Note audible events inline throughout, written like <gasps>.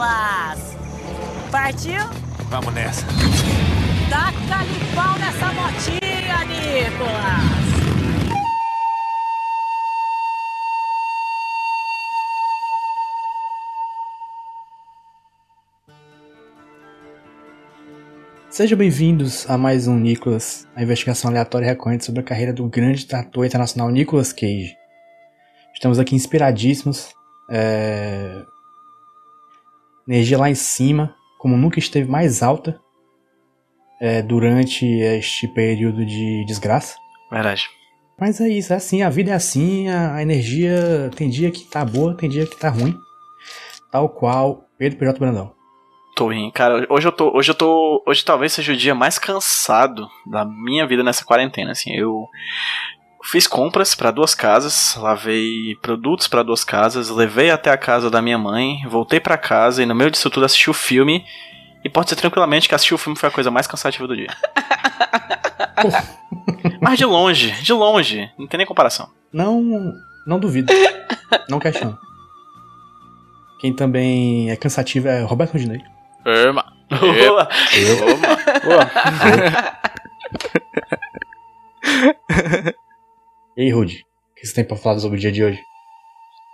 Nicolas? Partiu? Vamos nessa. Taca-lhe pau nessa motinha, Nicolas! Sejam bem-vindos a mais um Nicolas, a investigação aleatória e recorrente sobre a carreira do grande ator internacional Nicolas Cage. Estamos aqui inspiradíssimos, é... energia lá em cima, como nunca esteve mais alta é, durante este período de desgraça. Verdade. Mas é isso, é assim, a vida é assim, a, a energia tem dia que tá boa, tem dia que tá ruim. Tal qual Pedro P.J. Brandão. Tô rindo, cara. Hoje eu tô. Hoje eu tô. Hoje talvez seja o dia mais cansado da minha vida nessa quarentena. Assim, eu fiz compras para duas casas, lavei produtos para duas casas, levei até a casa da minha mãe, voltei para casa e no meio disso tudo assisti o filme. E pode ser tranquilamente que assistir o filme foi a coisa mais cansativa do dia. <laughs> Mas de longe, de longe, não tem nem comparação. Não, não duvido. não questiono. Quem também é cansativo é Roberto Rodinei. Irma. Boa. Boa. <laughs> E aí, Rudy? O que você tem pra falar sobre o dia de hoje?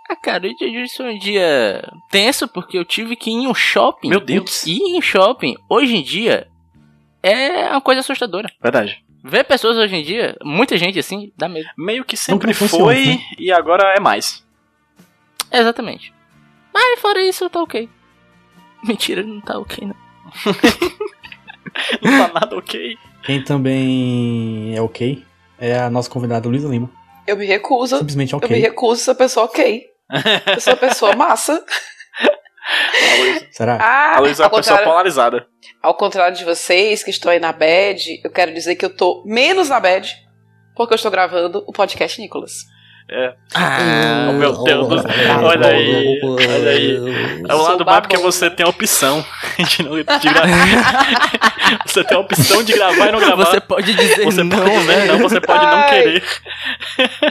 Ah, cara, o dia de hoje foi um dia tenso porque eu tive que ir em um shopping. Meu Deus. Ir em um shopping, hoje em dia, é uma coisa assustadora. Verdade. Ver pessoas hoje em dia, muita gente assim, dá medo. Meio que sempre funciona, foi né? e agora é mais. Exatamente. Mas fora isso, tá ok. <laughs> Mentira, não tá ok, não. <laughs> Não tá nada ok. Quem também é ok é a nossa convidada Luísa Lima. Eu me recuso. Simplesmente Eu me ok. recuso a ser pessoa ok. Eu sou uma pessoa <laughs> massa. A Luísa- Será? Ah, a Luísa é uma pessoa polarizada. ao contrário de vocês que estão aí na bad, eu quero dizer que eu tô menos na bad porque eu estou gravando o podcast Nicolas. Ah, Oh, meu Deus do céu. Olha aí. Olha aí. É o lado bom porque você tem a opção <laughs> de, não, de gravar. <laughs> você tem a opção de gravar e não gravar. você pode dizer Você não, pode dizer né? não, você pode não Ai. querer.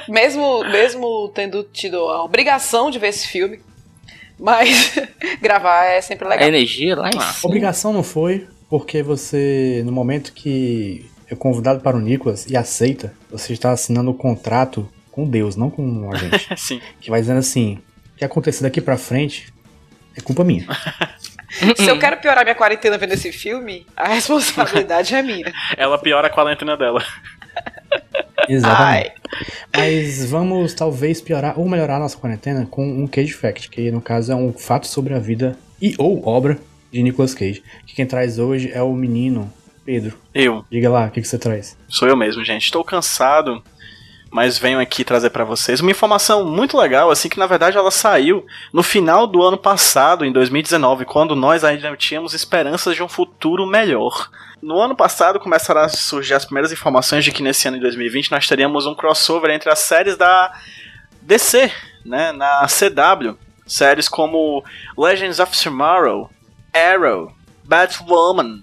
Mesmo, mesmo tendo tido a obrigação de ver esse filme, mas <laughs> gravar é sempre A legal. energia lá em Ah, cima. Obrigação não foi, porque você, no momento que é convidado para o Nicolas e aceita, você está assinando um contrato com Deus, não com a gente. <laughs> Sim. que vai dizendo assim: o que acontecer daqui pra frente é culpa minha. <laughs> Se eu quero piorar minha quarentena vendo esse filme, a responsabilidade é minha. <laughs> Ela piora a quarentena dela. Exatamente. Mas vamos talvez piorar ou melhorar a nossa quarentena com um Cage Fact, que no caso é um fato sobre a vida e ou obra de Nicolas Cage. Que quem traz hoje é o menino Pedro. Eu. Diga lá, o que, que você traz? Sou eu mesmo, gente. Estou cansado, mas venho aqui trazer pra vocês uma informação muito legal, assim que na verdade ela saiu no final do ano passado, em 2019, quando nós ainda tínhamos esperanças de um futuro melhor. No ano passado começaram a surgir as primeiras informações de que nesse ano de 2020 nós teríamos um crossover entre as séries da DC, né, na CW, séries como Legends of Tomorrow, Arrow, Batwoman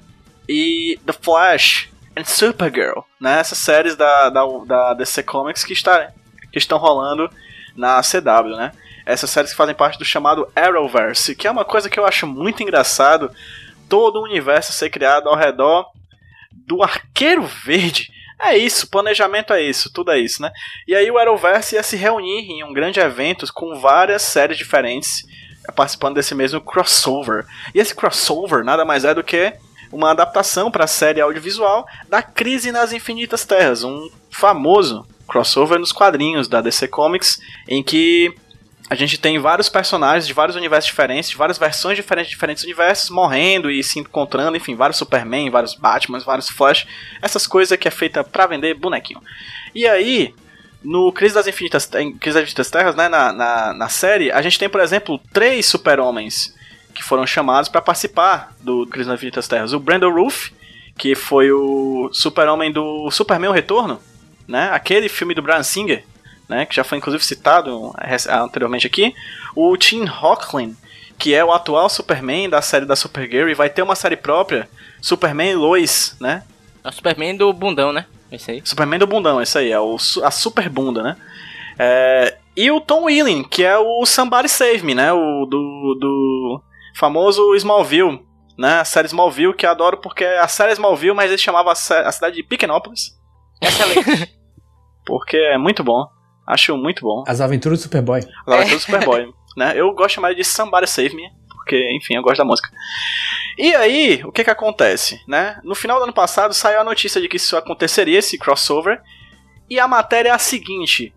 e The Flash and Supergirl, né? Essas séries da, da, da DC Comics que, está, que estão rolando na CW, né? Essas séries que fazem parte do chamado Arrowverse, que é uma coisa que eu acho muito engraçado, todo o universo ser criado ao redor do Arqueiro Verde. É isso, planejamento é isso, tudo é isso, né? E aí o Arrowverse ia se reunir em um grande evento com várias séries diferentes participando desse mesmo crossover. E esse crossover nada mais é do que uma adaptação para a série audiovisual da Crise nas Infinitas Terras, um famoso crossover nos quadrinhos da DC Comics, em que a gente tem vários personagens de vários universos diferentes, de várias versões diferentes de diferentes universos, morrendo e se encontrando, enfim, vários Superman, vários Batman, vários Flash, essas coisas que é feita pra vender bonequinho. E aí, no Crise das Infinitas, Crise das Infinitas Terras, né, na, na, na série, a gente tem, por exemplo, três super-homens que foram chamados para participar do Crise das Infinitas Terras. O Brandon Roof, que foi o super-homem do Superman O Retorno, né, aquele filme do Brian Singer, né, que já foi inclusive citado anteriormente aqui. O Tim Hocklin, que é o atual Superman da série da Supergirl e vai ter uma série própria, Superman e Lois, né? É o Superman do bundão, né? Esse aí. Superman do bundão, esse aí, é o, a super bunda, né? É, e o Tom Welling, que é o Somebody Save Me, né? O do, do famoso Smallville, né? A série Smallville, que eu adoro porque é a série Smallville, mas ele chamava a, cidade de Pequenópolis. Excelente. <laughs> Porque é muito bom. Acho muito bom. As aventuras do Superboy. Ela vai ser o Superboy, <laughs> né? Eu gosto ele de Somebody Save Me, porque, enfim, eu gosto da música. E aí, o que que acontece, né? No final do ano passado saiu a notícia de que isso aconteceria, esse crossover, e a matéria é a seguinte: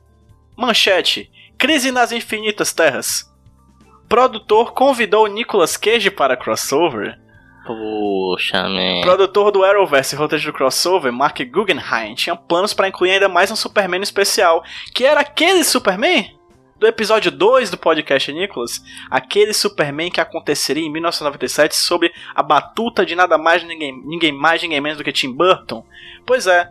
Manchete: Crise nas Infinitas Terras. Produtor convidou Nicolas Cage para crossover. Poxa, man. Produtor do Arrowverse e roteiro do crossover, Mark Guggenheim, tinha planos para incluir ainda mais um Superman especial, que era aquele Superman do episódio 2 do podcast Nicholas, aquele Superman que aconteceria em 1997 sob a batuta de nada mais ninguém, ninguém mais ninguém menos do que Tim Burton. Pois é,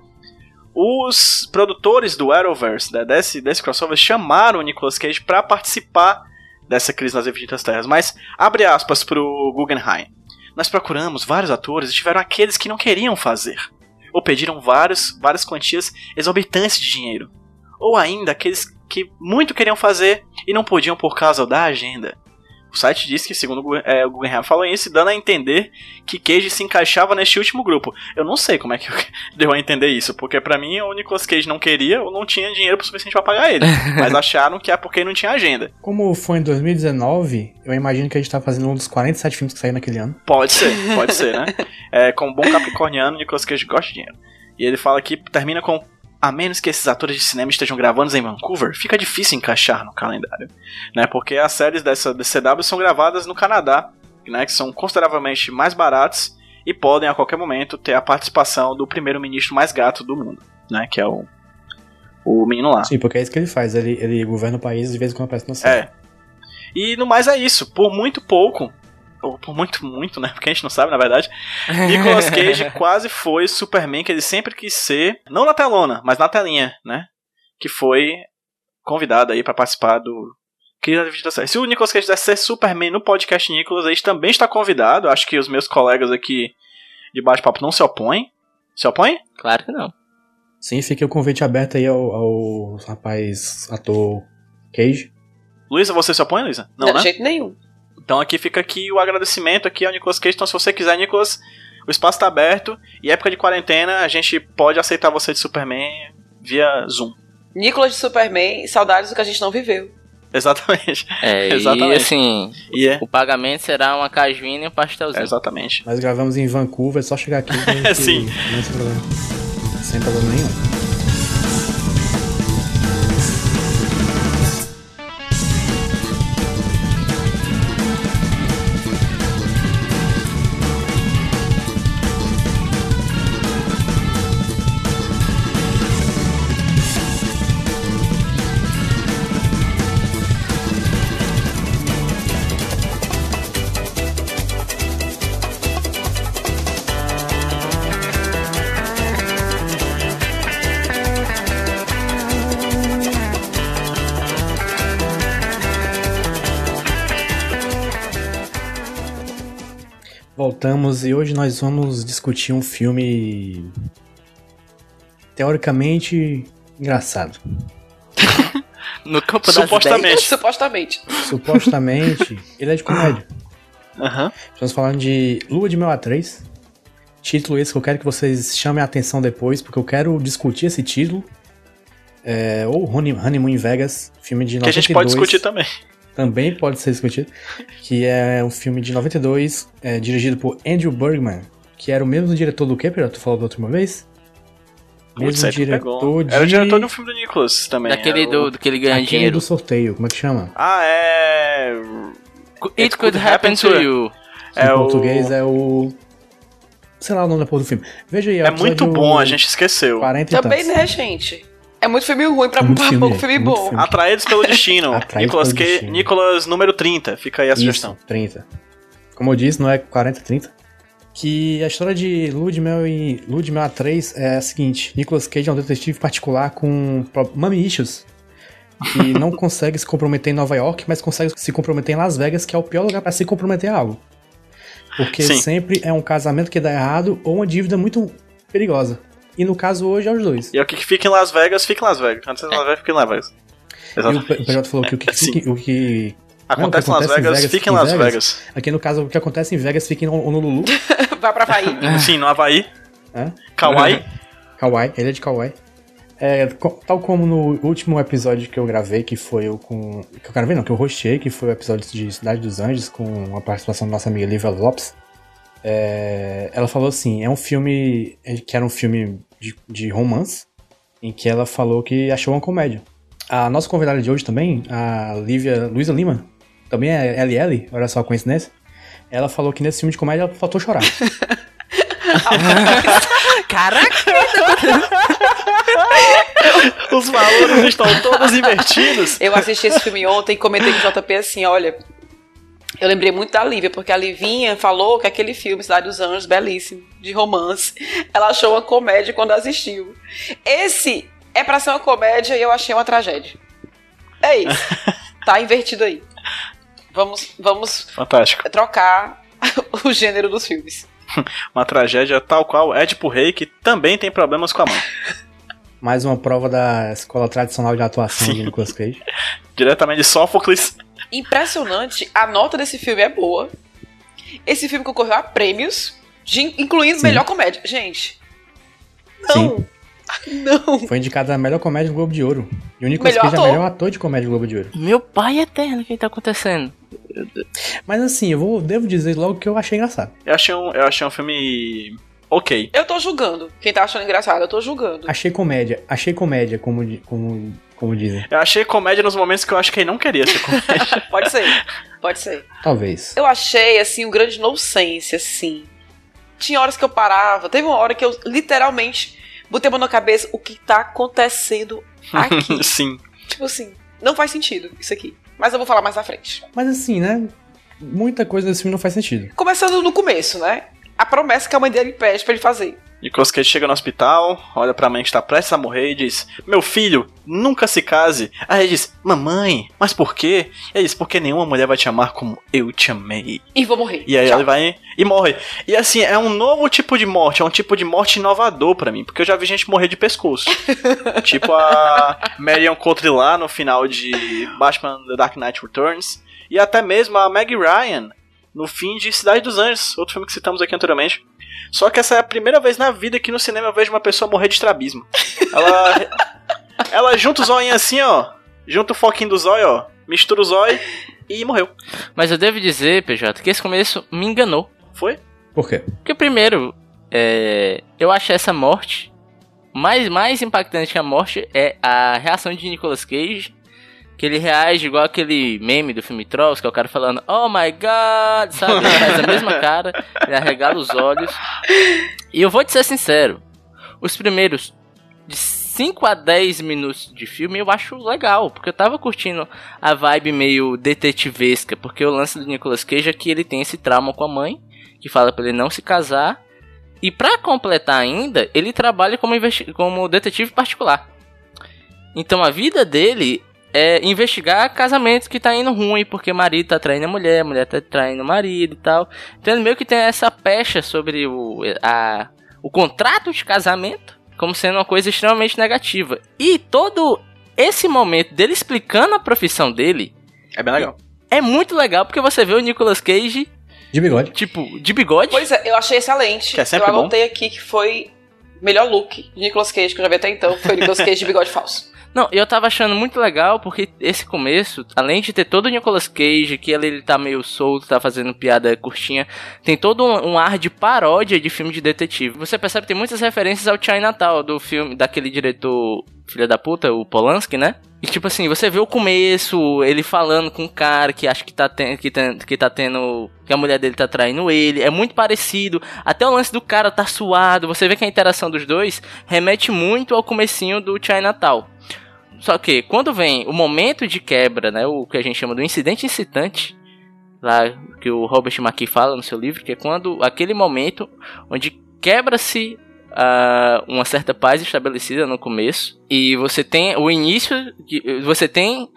os produtores do Arrowverse, né, desse, desse crossover, chamaram o Nicolas Cage para participar dessa crise nas infinitas terras, mas abre aspas pro Guggenheim. Nós procuramos vários atores e tiveram aqueles que não queriam fazer, ou pediram vários, várias quantias exorbitantes de dinheiro, ou ainda aqueles que muito queriam fazer e não podiam por causa da agenda. O site diz que, segundo é, o Guggenheim falou isso, dando a entender que Cage se encaixava neste último grupo. Eu não sei como é que <laughs> deu a entender isso, porque pra mim o Nicolas Cage não queria ou não tinha dinheiro suficiente pra pagar ele. <laughs> Mas acharam que é porque não tinha agenda. Como foi em 2019, eu imagino que a gente tá fazendo um dos 47 filmes que saíram naquele ano. Pode ser, pode ser, né? <laughs> É, como bom capricorniano, Nicolas Cage gosta de dinheiro. E ele fala que termina com a menos que esses atores de cinema estejam gravando em Vancouver, fica difícil encaixar no calendário, né? Porque as séries dessa DCW são gravadas no Canadá, né? Que são consideravelmente mais baratos e podem a qualquer momento ter a participação do primeiro-ministro mais gato do mundo, né? Que é o o menino lá. Sim, porque é isso que ele faz. Ele, ele governa o país de vez em quando aparece na série. É. E no mais é isso. Por muito pouco, ou por muito, muito, né? Porque a gente não sabe, na verdade. Nicolas Cage <laughs> quase foi Superman que ele sempre quis ser. Não na telona, mas na telinha, né? Que foi convidado aí pra participar do. Se o Nicolas Cage quiser ser Superman no podcast Nicolas, a gente também está convidado. Acho que os meus colegas aqui de bate-papo não se opõem. Se opõem? Claro que não. Sim, fica o convite aberto aí ao, ao rapaz ator Cage. Luísa, você se opõe, Luísa? Não, Não, né? de jeito nenhum. Então aqui fica aqui o agradecimento aqui ao Nicolas Cage. Então se você quiser, Nicolas, o espaço está aberto. E época de quarentena, a gente pode aceitar você de Superman via Zoom. Nicolas de Superman, saudades do que a gente não viveu. Exatamente. É, <laughs> e Exatamente. assim, E é. o pagamento será uma cajuína e um pastelzinho. Exatamente. Nós gravamos em Vancouver, é só chegar aqui. <laughs> Sim. Não tem problema. Sem problema nenhum. E hoje nós vamos discutir um filme teoricamente engraçado. <laughs> No campo das Supostamente. ideias. Supostamente. Supostamente, <laughs> ele é de comédia. Aham. Estamos falando de Lua de Mel a 3. Título esse que eu quero que vocês chamem a atenção depois, porque eu quero discutir esse título. É, ou Honey- Honeymoon em Vegas, filme de 92. Que a gente pode discutir também. Também pode ser discutido. Que é um filme de 92, é, dirigido por Andrew Bergman, que era o mesmo diretor do que, Pedro? Tu falou da última vez? Putz, Mesmo diretor de... Era o diretor do filme do Nicolas também. Daquele o- do, do que ele ganha Aquele dinheiro. do sorteio, como é que chama? Ah, é. It could happen to you. É em o- português é o... Sei lá o nome da porra do filme. Veja aí, É muito bom, a gente esqueceu. 40 Também, tantos. né, gente? É muito filme ruim pra, É muito pra filme, pouco filme muito bom. filme. Atraídos pelo <laughs> Destino. Nicolas, pelo que... Destino. Nicolas número 30. Fica aí a sugestão. Isso, 30. Como eu disse, não é 40, 30. Que a história de Ludmel e Ludmel A3 é a seguinte: Nicolas Cage é um detetive particular com mommy issues. Que <laughs> não consegue se comprometer em Nova York, mas consegue se comprometer em Las Vegas, que é o pior lugar pra se comprometer a algo. Porque Sim. sempre é um casamento que dá errado ou uma dívida muito perigosa. E no caso hoje é os dois. E o que fica em Las Vegas, fica em Las Vegas. Antes de Las Vegas, fica em Las Vegas. E Exato. o PJ falou que o que, Sim. fica- o que Acontece em Não, Las o que acontece em Vegas, Vegas, fica em Las Vegas. Vegas. Aqui no caso, o que acontece em Vegas fica em Honolulu. <laughs> Vai pra Havaí. <laughs> Sim, no Havaí. É? Kauai. <laughs> Kauai, ele é de Kauai. É, tal como no último episódio que eu gravei, que foi o com. Que eu gravei não, que eu rosteei, que foi o episódio de Cidade dos Anjos, com a participação da nossa amiga Lívia Lopes. É, ela falou assim: é um filme. é, que era um filme de, de romance, em que ela falou que achou uma comédia. A nossa convidada de hoje também, a Lívia Luísa Lima, também é LL, olha só a coincidência. Ela falou que nesse filme de comédia ela faltou chorar. <laughs> Caraca! Os valores estão todos invertidos. Eu assisti esse filme ontem e comentei com o JP assim, olha. Eu lembrei muito da Lívia, porque a Livinha falou que aquele filme, Cidade dos Anjos, belíssimo, de romance, <laughs> ela achou uma comédia quando assistiu. Esse é pra ser uma comédia e eu achei uma tragédia. É isso. <laughs> Tá invertido aí. Vamos, vamos Fantástico. trocar <laughs> o gênero dos filmes. Uma tragédia tal qual Édipo Rei, que também tem problemas com a mãe. Mais uma prova da escola tradicional de atuação Sim. de Nicolas Cage. Diretamente de Sófocles. Impressionante, a nota desse filme é boa. Esse filme concorreu a prêmios, de- incluindo Sim. melhor comédia. Gente, não. <laughs> Não. Foi indicado a melhor comédia do Globo de Ouro. E o Nicolas Melhor Cage é o ator. melhor ator de comédia do Globo de Ouro. Meu pai eterno, o que tá acontecendo? Mas assim, eu vou, devo dizer logo que eu achei engraçado. Eu achei um, eu achei um filme ok. Eu tô julgando. Quem tá achando engraçado, eu tô julgando. Achei comédia. Achei comédia, como, como, como dizem. Eu achei comédia nos momentos que eu acho que ele não queria ser comédia. <laughs> Pode ser. Pode ser. Talvez. Eu achei, assim, um grande nonsense, assim. Tinha horas que eu parava. Teve uma hora que eu literalmente botei a mão na cabeça. O que tá acontecendo aqui? <laughs> Sim. tipo assim, não faz sentido isso aqui. Mas eu vou falar mais na frente. Mas assim, né? Muita coisa desse filme não faz sentido. Começando no começo, né? A promessa que a mãe dele pede pra ele fazer. Nicolas Cage chega no hospital, olha pra mãe que está prestes a morrer e diz: Meu filho, nunca se case. Aí ele diz: Mamãe, mas por quê? Ele diz: Porque nenhuma mulher vai te amar como eu te amei. E vou morrer. E aí Tchau. ele vai e morre. E assim, é um novo tipo de morte, é um tipo de morte inovador pra mim, porque eu já vi gente morrer de pescoço. <laughs> tipo a Marion Cotillard no final de Batman The Dark Knight Returns, e até mesmo a Meg Ryan no fim de Cidade dos Anjos, outro filme que citamos aqui anteriormente. Só que essa é a primeira vez na vida que no cinema eu vejo uma pessoa morrer de estrabismo. Ela <laughs> ela junta o zóio assim, ó, junta o foquinho do zóio, ó, mistura o zóio e morreu. Mas eu devo dizer, PJ, que esse começo me enganou. Foi? Por quê? Porque primeiro, é, eu achei essa morte mais, mais impactante que a morte é a reação de Nicolas Cage. Que ele reage igual aquele meme do filme Trolls, que é o cara falando, oh my god, sabe? Ele faz a mesma cara, ele arregala os olhos. E eu vou te ser sincero, os primeiros de 5 a 10 minutos de filme eu acho legal, porque eu tava curtindo a vibe meio detetivesca, porque o lance do Nicolas Cage é que ele tem esse trauma com a mãe, que fala pra ele não se casar, e pra completar ainda, ele trabalha como, como detetive particular. Então a vida dele é investigar casamentos que tá indo ruim, porque marido tá traindo a mulher, a mulher tá traindo o marido e tal. Então meio que tem essa pecha sobre o, a, o contrato de casamento como sendo uma coisa extremamente negativa. E todo esse momento dele explicando a profissão dele É bem legal. é muito legal, porque você vê o Nicolas Cage, De bigode. tipo, de bigode. Pois é, eu achei excelente. Que é sempre eu bom. anotei aqui que foi o melhor look de Nicolas Cage que eu já vi até então. Foi o Nicolas Cage de bigode falso. Não, eu tava achando muito legal porque esse começo, além de ter todo o Nicolas Cage, que ele, ele tá meio solto, tá fazendo piada curtinha, tem todo um, um ar de paródia de filme de detetive. Você percebe que tem muitas referências ao Chinatown do filme, daquele diretor filho da puta, o Polanski, né? E tipo assim, você vê o começo, ele falando com um cara que acha que tá, ten, que, ten, que tá tendo. que a mulher dele tá traindo ele. É muito parecido. Até o lance do cara tá suado. Você vê que a interação dos dois remete muito ao comecinho do Chinatown. Só que quando vem o momento de quebra, né? O que a gente chama do incidente incitante, lá que o Robert McKee fala no seu livro, que é quando aquele momento onde quebra-se uh, uma certa paz estabelecida no começo e você tem o início você tem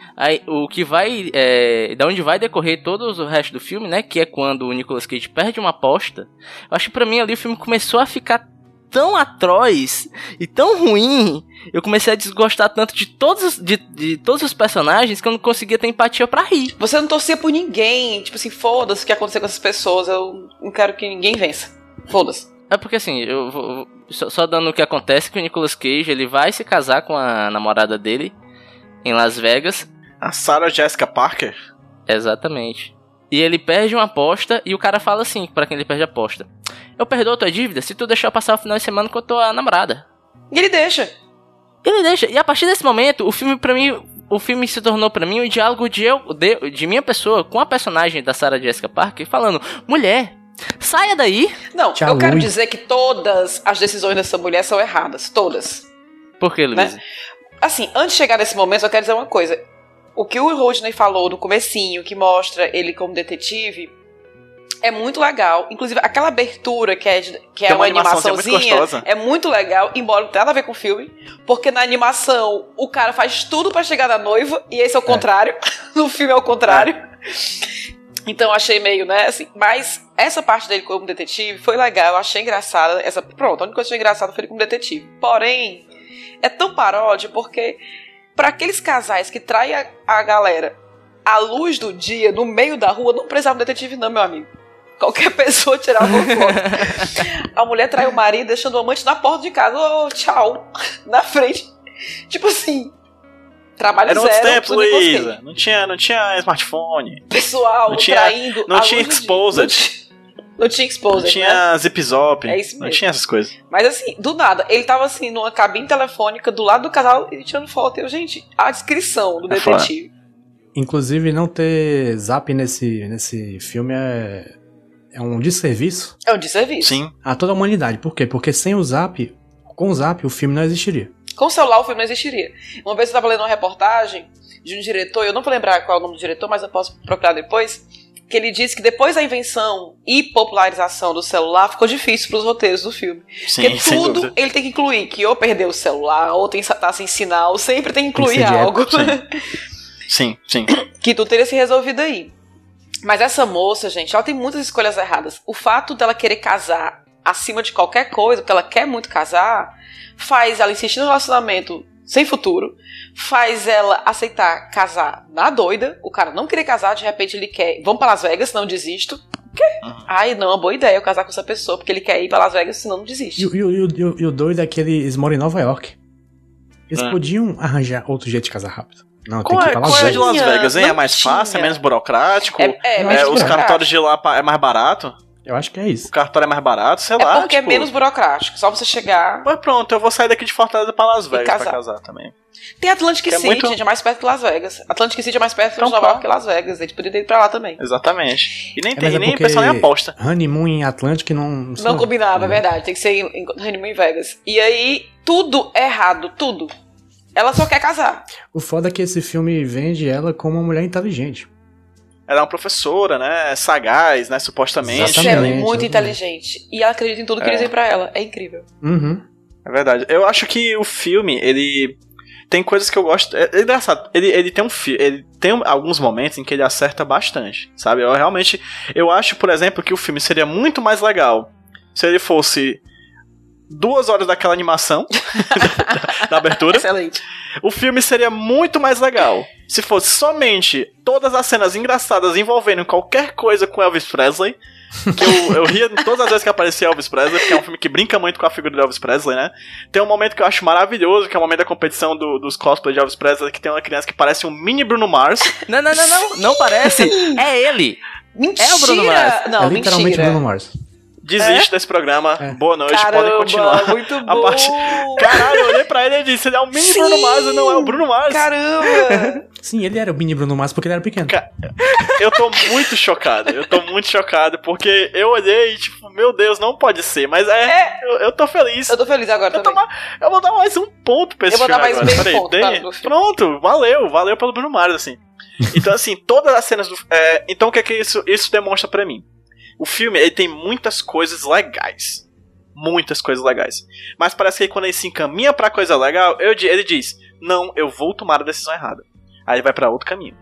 o que vai é, da onde vai decorrer todo o resto do filme né que é quando o Nicolas Cage perde uma aposta eu acho que para mim ali o filme começou a ficar tão atroz e tão ruim, eu comecei a desgostar tanto de todos, de, de todos os personagens que eu não conseguia ter empatia para rir. Você não torcia por ninguém, tipo assim, foda-se o que aconteceu com essas pessoas, eu não quero que ninguém vença. Foda-se. É porque assim, eu vou, só, só, dando o que acontece que o Nicolas Cage ele vai se casar com a namorada dele em Las Vegas. A Sarah Jessica Parker? Exatamente. E ele perde uma aposta e o cara fala assim para quem ele perde a aposta: Eu perdoo a tua dívida se tu deixar passar o final de semana com a tua namorada. E ele deixa. Ele deixa. E a partir desse momento, o filme para mim, o filme se tornou para mim um diálogo de eu, de, de minha pessoa com a personagem da Sarah Jessica Parker falando: "Mulher, Saia daí. Não, Tchau, eu quero dizer que todas as decisões dessa mulher são erradas. Todas. Por que, Luiz? Né? Assim, antes de chegar nesse momento, eu quero dizer uma coisa. O que o Rodney falou no comecinho, que mostra ele como detetive, é muito legal. Inclusive, aquela abertura que é, que é uma, uma animaçãozinha muito é muito legal, embora não tenha nada a ver com o filme. Porque na animação o cara faz tudo para chegar na noiva, e esse é o é. contrário. <laughs> no filme é o contrário. É. <laughs> Então achei meio, né, assim, mas essa parte dele como detetive foi legal, eu achei engraçada. Essa, pronto, a única coisa que achei engraçada foi ele como detetive. Porém, é tão paródia porque para aqueles casais que traem a, a, galera à luz do dia, no meio da rua, não precisava de detetive não, meu amigo. Qualquer <laughs> pessoa tirava uma foto. a mulher trai o marido deixando o amante na porta de casa. Oh, tchau. <laughs> Na frente. Tipo assim, Trabalho Era zero. Era Luísa. Não tinha, não tinha smartphone. Pessoal, não tinha, traindo. Não tinha exposed. Não tinha exposed. Não tinha né? zip zop. É isso mesmo. Não tinha essas coisas. Mas assim, do nada, ele tava assim, numa cabine telefônica do lado do casal, ele tirando foto. Eu, gente, a descrição do é detetive. Foda. Inclusive, não ter zap nesse, nesse filme é, é um desserviço. É um desserviço. Sim. A toda a humanidade. Por quê? Porque sem o zap, com o zap, o filme não existiria. Com o celular o filme não existiria. Uma vez eu estava lendo uma reportagem de um diretor, eu não vou lembrar qual é o nome do diretor, mas eu posso procurar depois, que ele disse que depois da invenção e popularização do celular ficou difícil para os roteiros do filme. Sim, Porque tudo ele tem que incluir, que ou perdeu o celular, ou tem tá sem sinal, sempre tem que incluir algo. Sim. <laughs> sim, sim. Que tudo teria se resolvido aí. Mas essa moça, gente, ela tem muitas escolhas erradas. O fato dela querer casar acima de qualquer coisa, porque ela quer muito casar, faz ela insistir no relacionamento sem futuro, faz ela aceitar casar na doida, o cara não querer casar, de repente ele quer, vamos para Las Vegas, não desisto. quê? Uhum. Ai, não, é uma boa ideia eu casar com essa pessoa, porque ele quer ir para Las Vegas, senão não desiste. E, e, e, e o doido é que eles moram em Nova York. Eles é. podiam arranjar outro jeito de casar rápido. Não, qual, tem que ir pra Las, Vegas. É de Las Vegas, hein? é mais tinha. fácil, é menos burocrático. É, é, é os cartórios de lá é mais barato. Eu acho que é isso. O cartório é mais barato, sei é lá. Porque é tipo... é menos burocrático, só você chegar. Mas pronto, eu vou sair daqui de Fortaleza pra Las Vegas casar. pra casar também. Tem Atlantic que City, é muito... gente, é mais perto que Las Vegas. Atlantic City é mais perto então, de Nova York que Las Vegas. A gente poderia ir pra lá também. Exatamente. E nem, é, tem, é nem o pessoal nem aposta. Honeymoon em Atlantic não. Não, não combinava, é verdade. Tem que ser em, em Honeymoon em Vegas. E aí, tudo errado, tudo. Ela só quer casar. O foda é que esse filme vende ela como uma mulher inteligente. Ela é uma professora, né? Sagaz, né? Supostamente. Ela é muito inteligente. E ela acredita em tudo que é. dizem pra ela. É incrível. Uhum. É verdade. Eu acho que o filme, ele tem coisas que eu gosto. É, é engraçado. Ele, ele tem um ele tem alguns momentos em que ele acerta bastante, sabe? Eu realmente eu acho, por exemplo, que o filme seria muito mais legal se ele fosse duas horas daquela animação <laughs> da, abertura. Excelente. O filme seria muito mais legal se fosse somente todas as cenas engraçadas envolvendo qualquer coisa com Elvis Presley. Que eu, eu ria todas as vezes que aparecia Elvis Presley, porque é um filme que brinca muito com a figura de Elvis Presley, né? Tem um momento que eu acho maravilhoso, que é o momento da competição do, dos cosplays de Elvis Presley, que tem uma criança que parece um mini Bruno Mars. <laughs> Não, não, não, não, não parece. <laughs> É ele. Mentira! É o Bruno Mars. Não, é literalmente mentira. Bruno Mars. Desiste desse programa. É. Boa noite, Caramba, podem continuar. muito A bom. parte- Caralho, eu olhei pra ele e disse: ele é o mini Sim. Bruno Mars, não é o Bruno Mars. Caramba! <laughs> Sim, ele era o mini Bruno Mars porque ele era pequeno. Ca- Eu tô muito chocado, eu tô muito chocado, porque eu olhei e, tipo, meu Deus, não pode ser, mas é, Eu, eu tô feliz. Eu tô feliz agora Eu, também. eu vou dar mais um ponto pra esse Eu vou dar mais agora. meio Peraí, ponto dei- para filme. Pronto, valeu, valeu pelo Bruno Mars, assim. Então, assim, todas as cenas do. é, então, o que é que isso, isso demonstra pra mim? O filme, ele tem muitas coisas legais. Muitas coisas legais. Mas parece que quando ele se encaminha pra coisa legal, eu ele diz: Não, eu vou tomar a decisão errada. Aí ele vai pra outro caminho.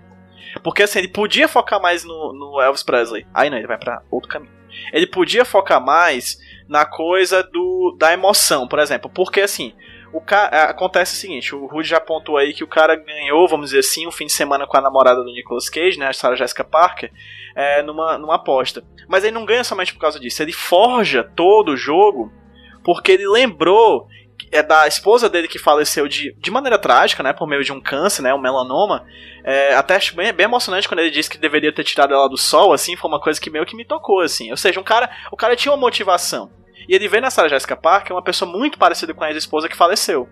Porque assim, ele podia focar mais no, no Elvis Presley. Aí não, ele vai pra outro caminho. Ele podia focar mais na coisa do da emoção, por exemplo. Porque assim, o ca... acontece o seguinte, o Rudy já apontou aí que o cara ganhou, vamos dizer assim, um fim de semana com a namorada do Nicolas Cage, né, a Sarah Jessica Parker, é, numa, numa aposta. Mas ele não ganha somente por causa disso, ele forja todo o jogo porque ele lembrou é da esposa dele que faleceu de, de maneira trágica, né, por meio de um câncer, né, um melanoma. É, até acho bem, bem emocionante quando ele disse que deveria ter tirado ela do sol, assim, foi uma coisa que meio que me tocou, assim. Ou seja, um cara, o cara tinha uma motivação. E ele vê Sarah Jessica Parker uma pessoa muito parecida com a ex-esposa que faleceu.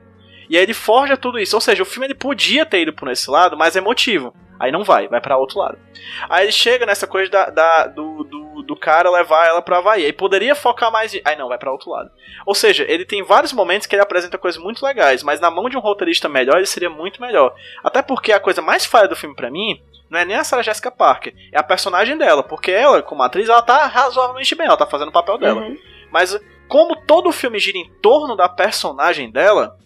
E aí ele forja tudo isso. Ou seja, o filme ele podia ter ido por esse lado, mas é emotivo. Aí não vai, vai para outro lado. Aí ele chega nessa coisa da, da- do, do, do cara levar ela pra Havaí. Aí poderia focar mais. Aí não, vai para outro lado. Ou seja, ele tem vários momentos que ele apresenta coisas muito legais, mas na mão de um roteirista melhor ele seria muito melhor. Até porque a coisa mais falha do filme pra mim não é nem a Sarah Jessica Parker, é a personagem dela. Porque ela, como atriz, ela tá razoavelmente bem, ela tá fazendo o papel dela. Uhum. Mas como todo o filme gira em torno da personagem dela,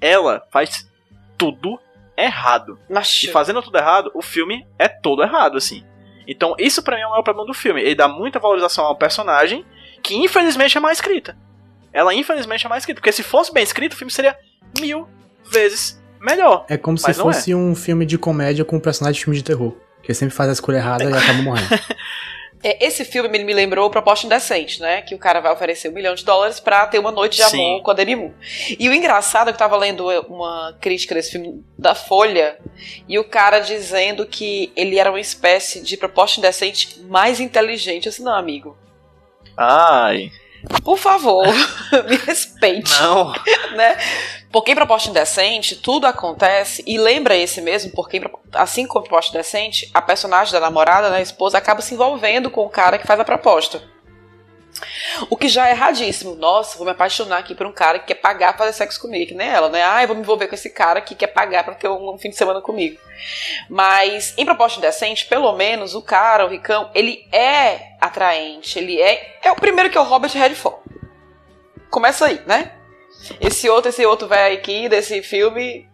ela faz tudo errado. E Macho. fazendo tudo errado, o filme é todo errado, assim. Então, isso pra mim é o maior problema do filme. Ele dá muita valorização ao personagem, que infelizmente é mal escrita. Ela, infelizmente, é mal escrita. Porque se fosse bem escrito, o filme seria mil vezes melhor. É como se não fosse um filme de comédia com um personagem de filme de terror. Que sempre faz a escolha errada e acaba morrendo. <laughs> É, esse filme me lembrou Proposta Indecente, né? Que o cara vai oferecer um milhão de dólares pra ter uma noite de Sim. amor com a Demi Moore. E o engraçado é que eu tava lendo uma crítica desse filme da Folha e o cara dizendo que ele era uma espécie de Proposta Indecente mais inteligente. Eu disse, não, amigo, Ai, por favor, <laughs> me respeite. não. <laughs> né? Porque em Proposta Indecente, tudo acontece, e lembra esse mesmo, porque assim como Proposta Indecente, a personagem da namorada, né, a esposa, acaba se envolvendo com o cara que faz a proposta. O que já é erradíssimo. Nossa, vou me apaixonar aqui por um cara que quer pagar pra fazer sexo comigo, que nem ela, né? Ah, eu vou me envolver com esse cara que quer pagar pra ter um, fim de semana comigo. Mas em Proposta Indecente, pelo menos, o cara, o ricão, ele é atraente, ele é... É o primeiro que é o Robert Redford. Começa aí, né? Esse outro, esse outro velho aqui desse filme,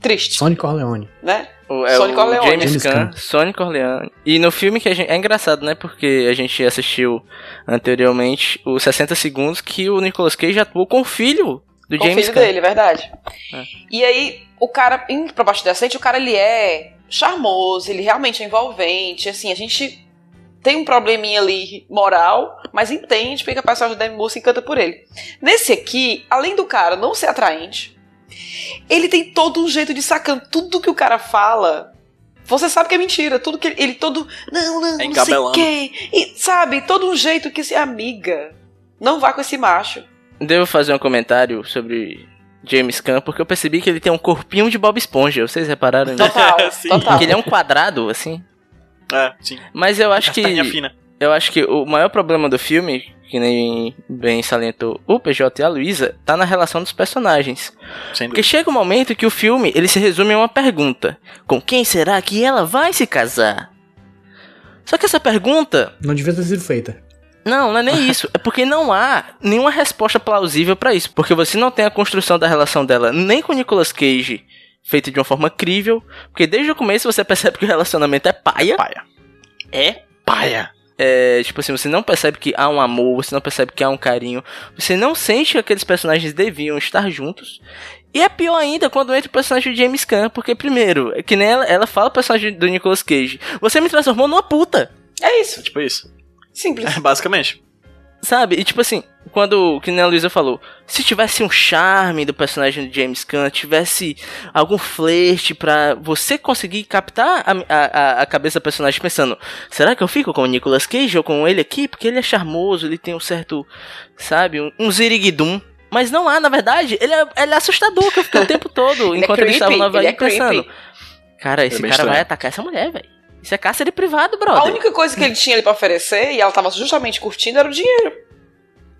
triste, Sonic Corleone. né? O, é Sonic o Corleone. James, Caan. Sonic Corleone. E no filme que a gente. É engraçado, né? Porque a gente assistiu anteriormente os 60 segundos que o Nicolas Cage atuou com o filho do com o James filho Caan. dele, é verdade. É. E aí, o cara, em Proposta Decente, o cara, ele é charmoso, ele realmente é envolvente, assim, a gente tem um probleminha ali moral, mas entende porque a personagem da Demi Moore se encanta por ele. Nesse aqui, além do cara não ser atraente, ele tem todo um jeito de sacando tudo que o cara fala. Você sabe que é mentira, tudo que ele, ele todo, não, não, não sei quem, e sabe, todo um jeito que se amiga. Não vá com esse macho. Devo fazer um comentário sobre James Caan, porque eu percebi que ele tem um corpinho de Bob Esponja. Vocês repararam nisso? Total, <laughs> Sim. total. que ele é um quadrado, assim. É, sim. Mas eu acho que. Castanha fina. Eu acho que o maior problema do filme, que nem bem salientou o PJ e a Luísa, tá na relação dos personagens. Sem Porque chega um momento que o filme ele se resume a uma pergunta: com quem será que ela vai se casar? Só que essa pergunta, Não devia ter sido feita. não, não é nem <laughs> isso, é porque não há nenhuma resposta plausível pra isso, porque você não tem a construção da relação dela nem com o Nicolas Cage feita de uma forma crível, porque desde o começo você percebe que o relacionamento é paia. Paia. É Paia. É, tipo assim, você não percebe que há um amor, você não percebe que há um carinho, você não sente que aqueles personagens deviam estar juntos. E é pior ainda quando entra o personagem de James Caan, porque primeiro, é que nem ela, ela fala o personagem do Nicolas Cage, você me transformou numa puta. É isso. Tipo isso. Simples. É, <laughs> basicamente. Sabe? E tipo assim, quando, que nem a Luísa falou, se tivesse um charme do personagem de James Gunn, tivesse algum flerte pra você conseguir captar a, a, a cabeça do personagem pensando, será que eu fico com o Nicolas Cage ou com ele aqui? Porque ele é charmoso, ele tem um certo, sabe, um, um ziriguidum. Mas não há, na verdade, ele é, ele é assustador, que eu fiquei o tempo todo, <laughs> Ele é enquanto ele estava no Havaí ele é pensando. creepy. Cara, esse bem cara vai estranho. atacar essa mulher, velho. Isso é cárcere privado, A brother. única coisa que ele tinha ali pra oferecer, e ela tava justamente curtindo, era o dinheiro. Tô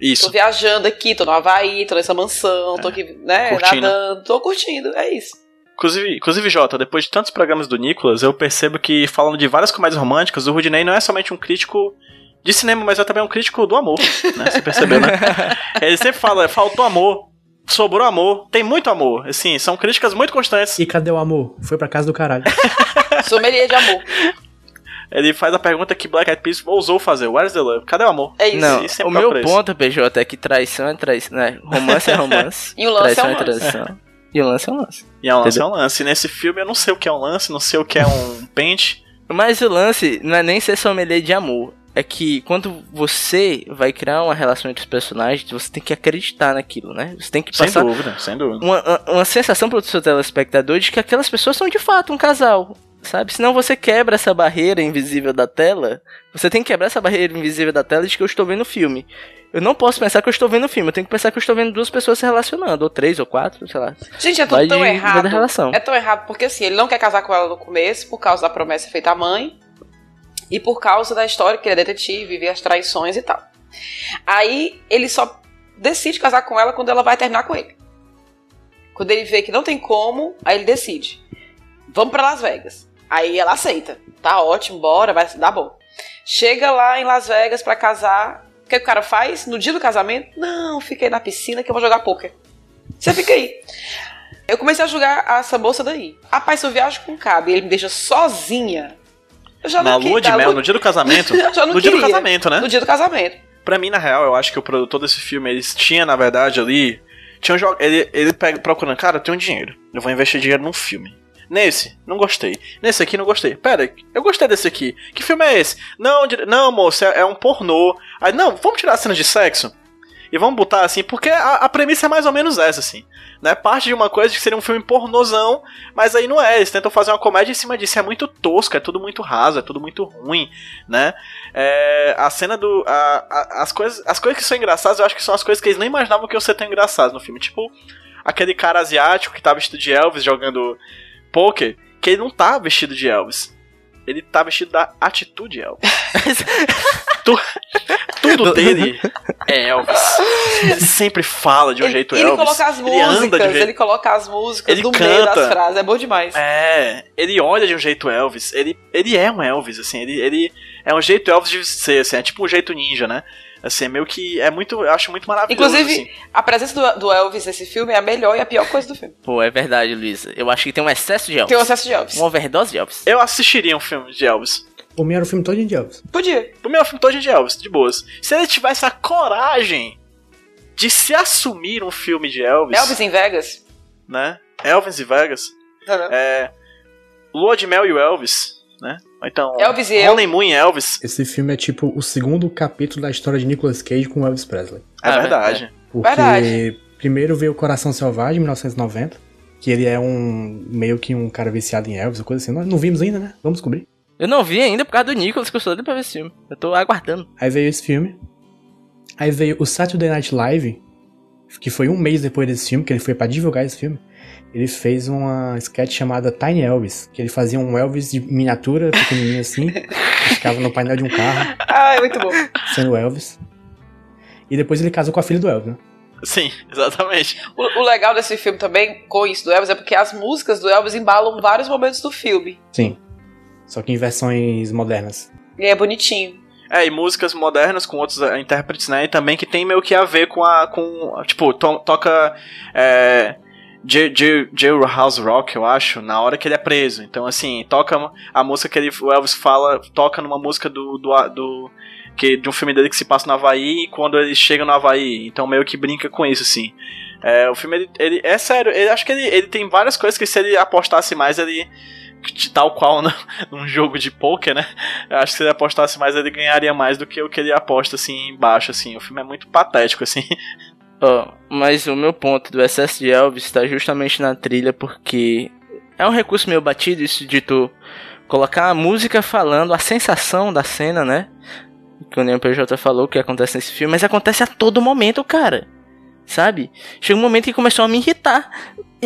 Isso. viajando aqui, tô no Havaí, tô nessa mansão, tô aqui, né, Curtindo. nadando, tô curtindo, é isso. Inclusive, inclusive, Jota, depois de tantos programas do Nicolas, eu percebo que, falando de várias comédias românticas, o Rudney não é somente um crítico de cinema, mas é também um crítico do amor, né? Você percebeu, né? <laughs> Ele sempre fala, faltou amor, sobrou amor, tem muito amor. Assim, são críticas muito constantes. E cadê o amor? Foi pra casa do caralho. <laughs> Sommelier de amor. Ele faz a pergunta que Black Eyed Peas ousou fazer, Where's the love? Cadê o amor? É isso. Não, Isso é o meu preço. ponto, PJ, é que traição é traição, né? Romance é <laughs> romance. E o lance traição é um lance. traição. E o lance é um lance. E é um lance, é Entendeu? um lance. Nesse filme eu não sei o que é um lance, não sei o que é um <laughs> pente. Mas o lance não é nem ser sommelier de amor. É que quando você vai criar uma relação entre os personagens, você tem que acreditar naquilo, né? Você tem que Sem passar dúvida, sem dúvida. uma, uma- sensação pro seu telespectador de que aquelas pessoas são de fato um casal. Sabe? Senão você quebra essa barreira invisível da tela. Você tem que quebrar essa barreira invisível da tela de que eu estou vendo o filme. Eu não posso pensar que eu estou vendo o filme. Eu tenho que pensar que eu estou vendo duas pessoas se relacionando. Ou três, ou quatro, sei lá. Gente, é tudo Vai tão de- errado. É tão errado porque assim, ele não quer casar com ela no começo por causa da promessa feita à mãe e por causa da história que ele é detetive, vê as traições e tal. Aí ele só decide casar com ela quando ela vai terminar com ele. Quando ele vê que não tem como, aí ele decide. Vamos pra Las Vegas. Aí ela aceita. Tá ótimo, bora, vai dar bom. Chega lá em Las Vegas pra casar. O que, que o cara faz? No dia do casamento? Não, fiquei na piscina que eu vou jogar poker. Você fica aí. Eu comecei a jogar essa moça daí. Rapaz, eu viajo com o cabo e ele me deixa sozinha. Eu já Na lua de mel, no dia do casamento. <laughs> No dia do casamento, né? No dia do casamento. Pra mim, na real, eu acho que o produtor desse filme, eles tinha, na verdade, ali. Tinha jo- ele, ele pega, procurando, cara, eu tenho dinheiro. Eu vou investir dinheiro num filme. Nesse, não gostei. Nesse aqui, não gostei. Pera, eu gostei desse aqui. Que filme é esse? Não, não, moço, é, é um pornô. Aí, não, vamos tirar as cenas de sexo. E vamos botar assim, porque a, a premissa é mais ou menos essa, assim. Né? Parte de uma coisa que seria um filme pornozão, mas aí não é. Eles tentam fazer uma comédia em cima disso. É muito tosco, é tudo muito raso, é tudo muito ruim, né? É, a cena do. a- a- as, coisas, as coisas que são engraçadas, eu acho que são as coisas que eles nem imaginavam que iam ser tão engraçadas no filme. Tipo, aquele cara asiático que tá vestido de Elvis jogando poker, que ele não tá vestido de Elvis. Ele tá vestido da atitude Elvis. <laughs> Tu- tudo dele é Elvis. Ele sempre fala de um ele, jeito ele Elvis. coloca as ele anda de um músicas, jeito ele coloca as músicas Ele do meio canta. das frases. É bom demais. É, ele olha de um jeito Elvis. Ele, ele é um Elvis, assim. Ele, ele é um jeito Elvis de ser, assim. É tipo um jeito ninja, né? Assim, é meio que. É muito. Eu acho muito maravilhoso. Inclusive, assim. a presença do, do Elvis nesse filme é a melhor e a pior coisa do filme. Pô, é verdade, Luísa. Eu acho que tem um excesso de Elvis. Tem o acesso de Elvis. Uma overdose de Elvis. Eu assistiria um filme de Elvis. Por mim era o filme todo de Elvis. Podia. O meu filme todo de Elvis, de boas. Se ele tivesse a coragem de se assumir um filme de Elvis, Elvis em Vegas. né? Elvis e Vegas. É. Lua de Mel e o Elvis, né? Então. Elvis e. Honeymoon e Elvis. Esse filme é tipo o segundo capítulo da história de Nicolas Cage com Elvis Presley. É Ah, verdade. Porque Verdade. primeiro veio o Coração Selvagem, 1990, que ele é um meio que um cara viciado em Elvis, coisa assim. Nós não vimos ainda, né? Vamos descobrir. Eu não vi ainda por causa do Nicolas, que eu sou doido pra ver esse filme. Eu tô aguardando. Aí veio esse filme. Aí veio o Saturday Night Live, que foi um mês depois desse filme, que ele foi pra divulgar esse filme. Ele fez uma sketch chamada Tiny Elvis, que ele fazia um Elvis de miniatura, pequenininho assim, que <laughs> ficava no painel de um carro, Ah, é muito bom. sendo Elvis. E depois ele casou com a filha do Elvis, né? Sim, <laughs> exatamente. O, o legal desse filme também, com isso do Elvis, é porque as músicas do Elvis embalam vários momentos do filme. Sim. Só que em versões modernas. E é bonitinho. É, e músicas modernas com outros eh, intérpretes, né? E também que tem meio que a ver com a. com. Tipo, to- toca. É, J- J- Jailhouse Rock, eu acho, na hora que ele é preso. Então, assim, toca a música que ele, o Elvis fala, toca numa música do. do, do que, de um filme dele que se passa no Havaí e quando ele chega no Havaí. Então, meio que brinca com isso, assim. É, o filme, ele, ele- é sério, ele, acho que ele, ele tem várias coisas que se ele apostasse mais, ele tal qual no, <laughs> num jogo de poker, né? Eu acho que se ele apostasse mais, ele ganharia mais do que o que ele aposta assim embaixo, assim. O filme é muito patético, assim. <laughs> Ó, mas o meu ponto do excesso de Elvis está justamente na trilha, porque é um recurso meio batido isso de tu colocar a música falando a sensação da cena, né? Que o Neon PJ falou que acontece nesse filme, mas acontece a todo momento, cara. Sabe? Chega um momento que começou a me irritar.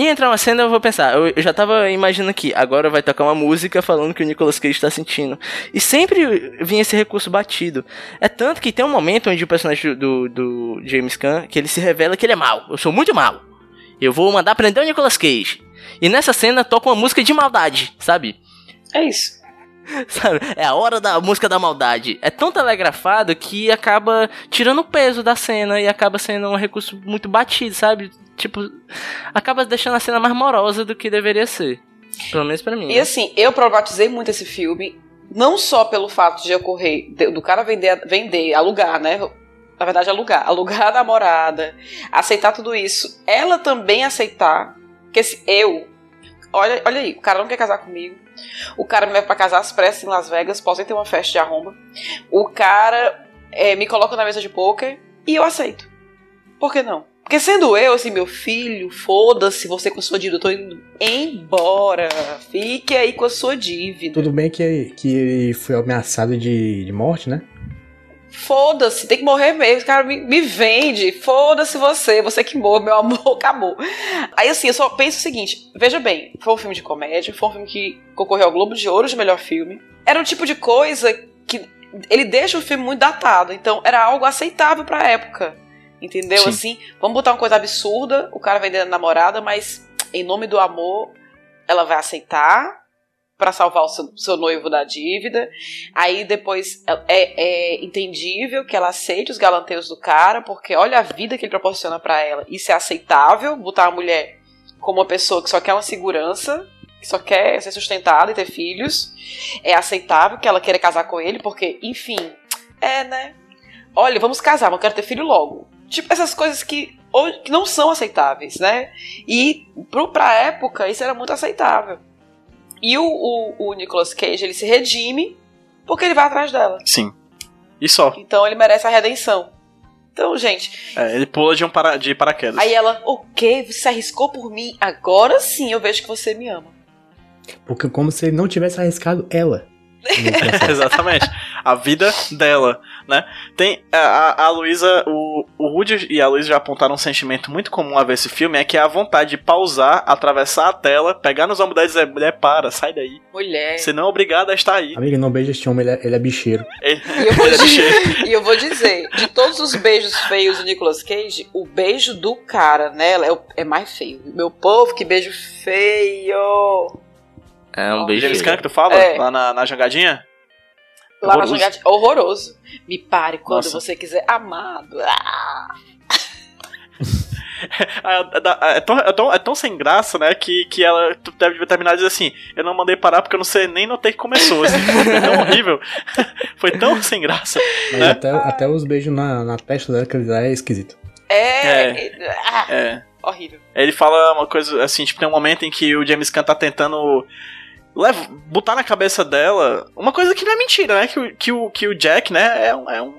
E entrar uma cena, eu vou pensar, eu, eu já tava imaginando que agora vai tocar uma música falando que o Nicolas Cage está sentindo. E sempre vinha esse recurso batido. É tanto que tem um momento onde o personagem do, do James Caan, que ele se revela que ele é mau. Eu sou muito mau. Eu vou mandar prender o Nicolas Cage. E nessa cena toca uma música de maldade, sabe? É isso. <laughs> Sabe? É a hora da música da maldade. É tão telegrafado que acaba tirando o peso da cena e acaba sendo um recurso muito batido, sabe? Tipo, acaba deixando a cena mais morosa do que deveria ser. Pelo menos pra mim. E né? assim, eu problematizei muito esse filme, não só pelo fato de ocorrer, do cara vender, vender, alugar, né? Na verdade, alugar. <laughs> Alugar a namorada, aceitar tudo isso. Ela também aceitar que esse eu. Olha, olha aí, o cara não quer casar comigo. O cara me leva pra casar às pressas em Las Vegas, posso ter uma festa de arromba. O cara é, me coloca na mesa de pôquer e eu aceito. Por que não? Porque sendo eu, assim, meu filho, foda-se você com sua dívida, eu tô indo embora. Fique aí com a sua dívida. Tudo bem que, que ele foi ameaçado de, de morte, né? Foda-se, tem que morrer mesmo. Cara, me, me vende. Foda-se você, você que morre, meu amor, <laughs> acabou. Aí assim, eu só penso o seguinte: veja bem, foi um filme de comédia, foi um filme que concorreu ao Globo de Ouro de melhor filme. Era um tipo de coisa que ele deixa o filme muito datado, então era algo aceitável pra época. Entendeu? Sim. Assim, vamos botar uma coisa absurda, o cara vendendo a namorada, mas em nome do amor, ela vai aceitar pra salvar o seu, seu noivo da dívida. Aí depois é, é entendível que ela aceite os galanteios do cara, porque olha a vida que ele proporciona pra ela. Isso é aceitável, botar a mulher como uma pessoa que só quer uma segurança, que só quer ser sustentada e ter filhos. É aceitável que ela queira casar com ele, porque, enfim, é, né? Olha, vamos casar, mas eu quero ter filho logo. Tipo, essas coisas que, hoje- que não são aceitáveis, né? E pro, pra época, isso era muito aceitável. E o, o, o Nicolas Cage, ele se redime porque ele vai atrás dela. Sim. E só. Então ele merece a redenção. Então, gente, É, ele pula de um para, de paraquedas. aí ela, o quê? Você arriscou por mim? Agora sim eu vejo que você me ama. Porque como se ele não tivesse arriscado ela. <laughs> Exatamente. A vida dela, né? Tem a, a, Luísa, o, o Rudy e a Luísa já apontaram um sentimento muito comum a ver esse filme, é que é a vontade de pausar, atravessar a tela, pegar nos ombros dela e dizer, mulher, para, sai daí. Mulher. Você não é obrigada a estar aí. Amiga, não beija esse homem, ele é, ele é bicheiro. Ele, E eu, vou <laughs> ele é bicheiro. dizer, <laughs> e eu vou dizer, de todos os beijos feios do Nicolas Cage, o beijo do cara nela é, o- é mais feio. Meu povo, que beijo feio! É um beijo. James Caan que tu fala? É. Lá na, na jangadinha? Lá na Horroroso. jogada, horroroso. Me pare quando Nossa. você quiser, amado. Ah, <laughs> Ah, é É tão, é, tão, é tão sem graça, né? Que, que ela tu deve terminar dizendo assim: Eu não mandei parar porque eu não sei nem notei que começou. Assim, foi tão <laughs> horrível. <laughs> Foi tão sem graça. Mas Né? até, até os beijos na, na testa dela, que ele dá é esquisito. É. ah, É. horrível. Ele fala uma coisa assim: tipo, tem um momento em que o James Caan tá tentando. Leva, botar na cabeça dela uma coisa que não é mentira, né? Que, o- que, o, que o Jack, né, é um, é, um,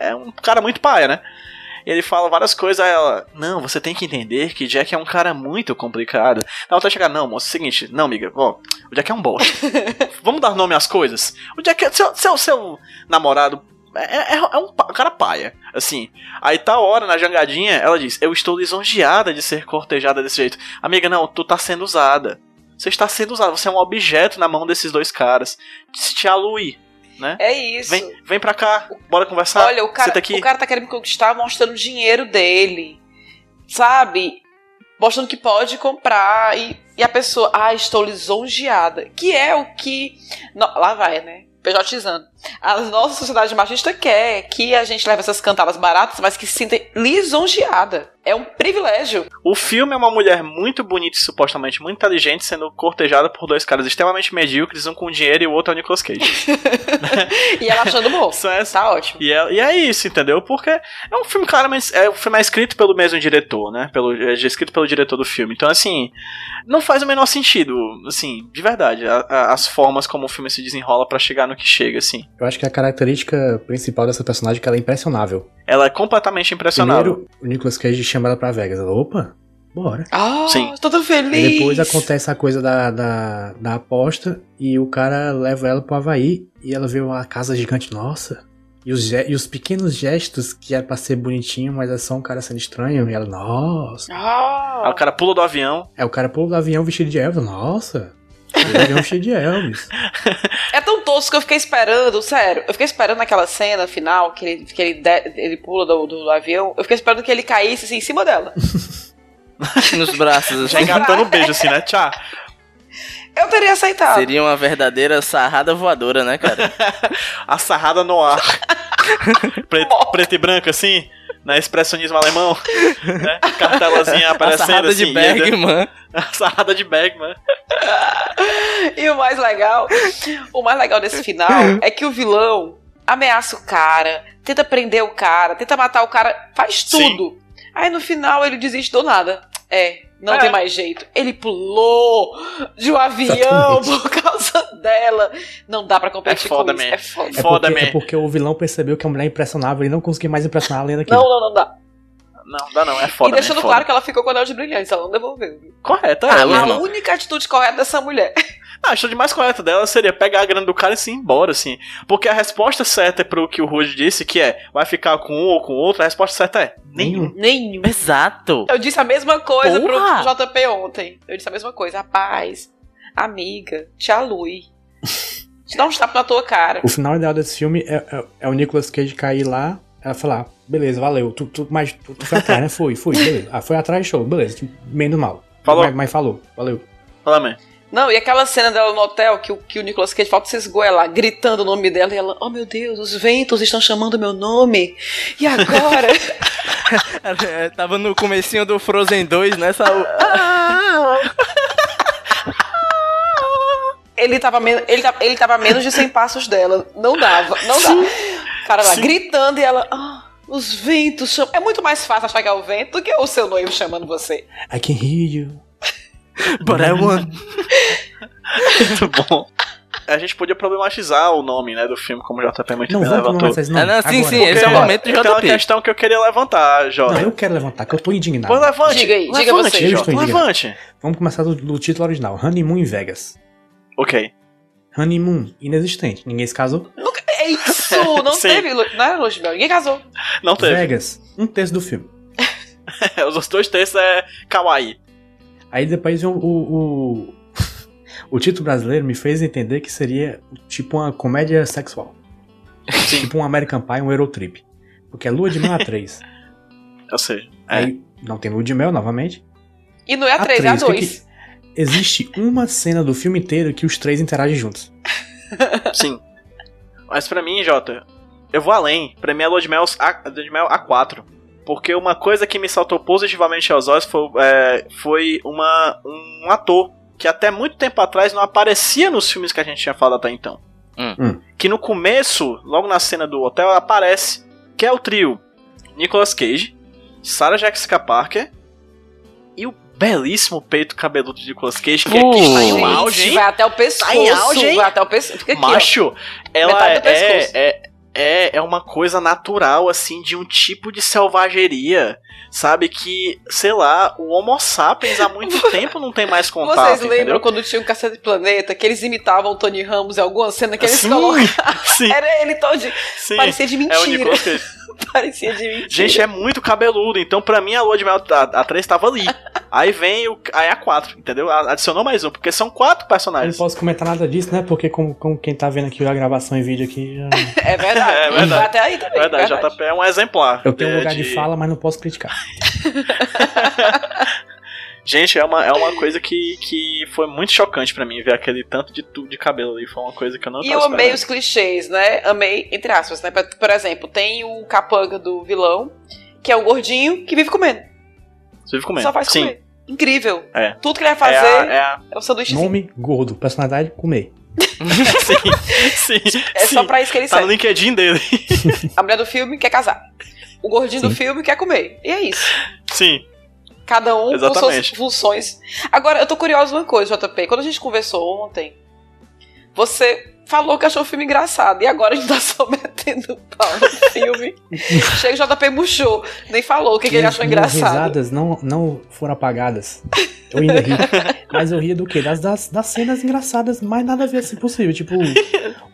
é um cara muito paia, né? Ele fala várias coisas a ela. Não, você tem que entender que Jack é um cara muito complicado. Ela tá chegar, não, moço, é o seguinte, não, amiga, ó, o Jack é um bosta. <laughs> Vamos dar nome às coisas. O Jack é seu, seu, seu namorado. É, é, é um cara paia, assim. Aí tá hora, na jangadinha, ela diz: Eu estou lisonjeada de ser cortejada desse jeito. Amiga, não, tu tá sendo usada. Você está sendo usada, você é um objeto na mão desses dois caras. Se te alui, né? É isso. Vem, vem pra cá, bora conversar. Olha, o cara, aqui. o cara tá querendo me conquistar mostrando o dinheiro dele. Sabe? Mostrando que pode comprar. E, e a pessoa, ah, estou lisonjeada. Que é o que. no- lá vai, né? Pejotizando. A nossa sociedade machista quer que a gente leve essas cantadas baratas, mas que se sinta lisonjeada. É um privilégio. O filme é uma mulher muito bonita e supostamente muito inteligente sendo cortejada por dois caras extremamente medíocres, um com dinheiro e o outro é o Nicolas Cage. <laughs> <laughs> E ela achando bom. Só é- Tá ótimo. E é, e é isso, entendeu? Porque é um filme claramente. É, o filme é escrito pelo mesmo diretor, né? Pelo, é escrito pelo diretor do filme. Então, assim, não faz o menor sentido, assim, de verdade, a- a- as formas como o filme se desenrola pra chegar no que chega, assim. Eu acho que a característica principal dessa personagem é que ela é impressionável. Ela é completamente impressionável. Primeiro, o Nicolas Cage chama ela pra Vegas. Ela, opa, bora. Ah, Sim. tô tão feliz. Aí depois acontece a coisa da, da, da aposta e o cara leva ela pro Havaí e ela vê uma casa gigante. Nossa. E os, e os pequenos gestos que é pra ser bonitinho, mas é só um cara sendo estranho. E ela, nossa. Aí Ah, o cara pula do avião. É o cara pula do avião vestido de Elvis. Nossa. O avião vestido de Elvis. é tão tosco que eu fiquei esperando, sério. Eu fiquei esperando naquela cena final que ele, que ele, de- ele pula do, do avião. Eu fiquei esperando que ele caísse assim, em cima dela. <laughs> Nos braços, Já assim. engatando o beijo, assim, né? Tchau. Eu teria aceitado. Seria uma verdadeira sarrada voadora, né, cara? <laughs> A sarrada no ar. <laughs> preto, preto e branco, assim. Na expressionismo alemão. <laughs> Né? Cartelazinha A aparecendo sarrada assim. de Bergman. <laughs> A sarrada de Bergman. E o mais legal, o mais legal desse final é que o vilão ameaça o cara, tenta prender o cara, tenta matar o cara, faz Sim. tudo. Aí no final ele desiste do nada. É, não É. tem mais jeito. Ele pulou de um avião Exatamente. por causa dela. Não dá pra competir É foda, com isso. man. É foda. É Foda, porque, man. é porque o vilão percebeu que a mulher é impressionável e não conseguia mais impressionar além daquilo. Não, não, não dá. Não, dá não, é foda. e deixando é foda. claro que ela ficou com o anel de brilhantes, ela não devolveu. Correto, é. Ah, a irmão. única atitude correta dessa mulher. Ah, a atitude mais correta dela seria pegar a grana do cara e se ir embora, assim. Porque a resposta certa pro que o Rude disse, que é vai ficar com um ou com outro, a resposta certa é nenhum. Nenhum. Exato. Eu disse a mesma coisa Porra! pro JP ontem. Eu disse a mesma coisa. Rapaz, amiga, te alui. <laughs> Te dá um tapa na tua cara. O final ideal desse filme é, é- é o Nicolas Cage cair lá, ela falar, "Ah, beleza, valeu, tu, tu, mas tu, tu foi atrás, né? <laughs> Fui, fui, beleza. Ah, foi atrás, show, beleza, tu- menos mal. Falou. Mas, mas falou, valeu. Fala, man. Não, e aquela cena dela no hotel que o, que o Nicolas Cage falta se esgoelar, gritando o nome dela, e ela, oh meu Deus, os ventos estão chamando meu nome. E agora? <laughs> É, Tava no comecinho do Frozen 2, né, Saul? <laughs> ele, tava ele, tava, ele tava a menos de 100 passos dela. Não dava, não. O cara lá Sim. gritando e ela, ah, os ventos chamam. É muito mais fácil achar que é o vento do que o seu noivo chamando você. I can hear you. But I want... Muito bom. A gente podia problematizar o nome, né, do filme, como o JP muito Não, bem levantou. isso, não. Ah, não, sim, agora. sim, esse é o momento do Tem uma JP. questão que eu queria levantar, Não, Jota. eu quero levantar, que eu tô indignado. Pois levante. Diga aí, diga levante, você. Eu Jota, estou indignado. levante. Vamos começar do, do título original, Honeymoon em Vegas. Ok. Honeymoon, inexistente, ninguém se casou. É isso! <laughs> Não teve, não é luz de mel, ninguém casou. Não teve. Vegas, um terço do filme. <laughs> Os dois textos é kawaii. Aí depois o, o, o, o título brasileiro me fez entender que seria tipo uma comédia sexual. Tipo um American Pie, um Eurotrip. Porque é lua de mel a 3. Ou seja, é. Aí não tem lua de mel novamente. E não é a 3, é a três, o que 2. que- Existe uma cena do filme inteiro que os três interagem juntos. <laughs> Sim. Mas pra mim, Jota, eu vou além. Pra mim é Lua de Mel, A, Lua de Mel A4. Porque uma coisa que me saltou positivamente aos olhos foi, é, foi uma, um ator que até muito tempo atrás não aparecia nos filmes que a gente tinha falado até então. Hum. Hum. Que no começo, logo na cena do hotel, aparece. Que é o trio Nicolas Cage, Sarah Jessica Parker e o belíssimo peito cabeludo de Nicolas Cage, que, é que está em um Gente, auge? Vai até o pescoço. Tá em auge, hein? vai até o pescoço. Fica aqui, ó. Macho, ela é, pescoço. é, é, é uma coisa natural, assim, de um tipo de selvageria, sabe? Que, sei lá, o Homo sapiens há muito <laughs> tempo não tem mais contato. Vocês lembram entendeu? quando tinha o Cacete Planeta, que eles imitavam o Tony Ramos em alguma cena que eles Sim, colocavam? <laughs> sim, Era ele todo. sim. Parecia de É o mentira. Nicolas Cage. <laughs> Parecia de mentira. Gente, é muito cabeludo, então pra mim a lua de mel a, a 3 tava ali. <laughs> Aí vem o, aí a 4, entendeu? Adicionou mais um, porque são quatro Eu não personagens. posso comentar nada disso, né? Porque como, como quem tá vendo aqui a gravação em vídeo aqui, já- <laughs> É verdade. É verdade. Até aí também. Verdade, verdade. JP é um exemplar. eu tenho um É, lugar de fala, mas não posso criticar. Gente, é uma, é uma coisa que, que foi muito chocante pra mim ver aquele tanto de tudo de cabelo ali. Foi uma coisa que eu não E tava eu amei esperando. os clichês, né? Amei, entre aspas, né? Por- exemplo, tem o capanga do vilão, que é o gordinho que vive comendo. Só vive comendo. Só faz Sim. comer. Incrível. É. Tudo que ele vai É, fazer a- é, é a- o sanduíche. Nome, gordo. Personalidade, comer. <laughs> sim, sim. <laughs> É só sim. pra isso que ele Tá no serve. LinkedIn dele. A mulher do filme quer casar. O gordinho do Sim. filme quer comer. E é isso. Sim. Cada um com suas Exatamente. funções. Agora, eu tô curiosa uma coisa, JP. Quando a gente conversou ontem, você falou que achou o filme engraçado. E agora a gente tá <laughs> só metendo pau no filme. <laughs> Chega o JP murchou. Nem falou o que, que ele achou minhas engraçado. risadas não, não foram apagadas. Eu ainda ri. <laughs> Mas eu ria do quê? Das, das, das cenas engraçadas, mais nada a ver assim possível. Tipo,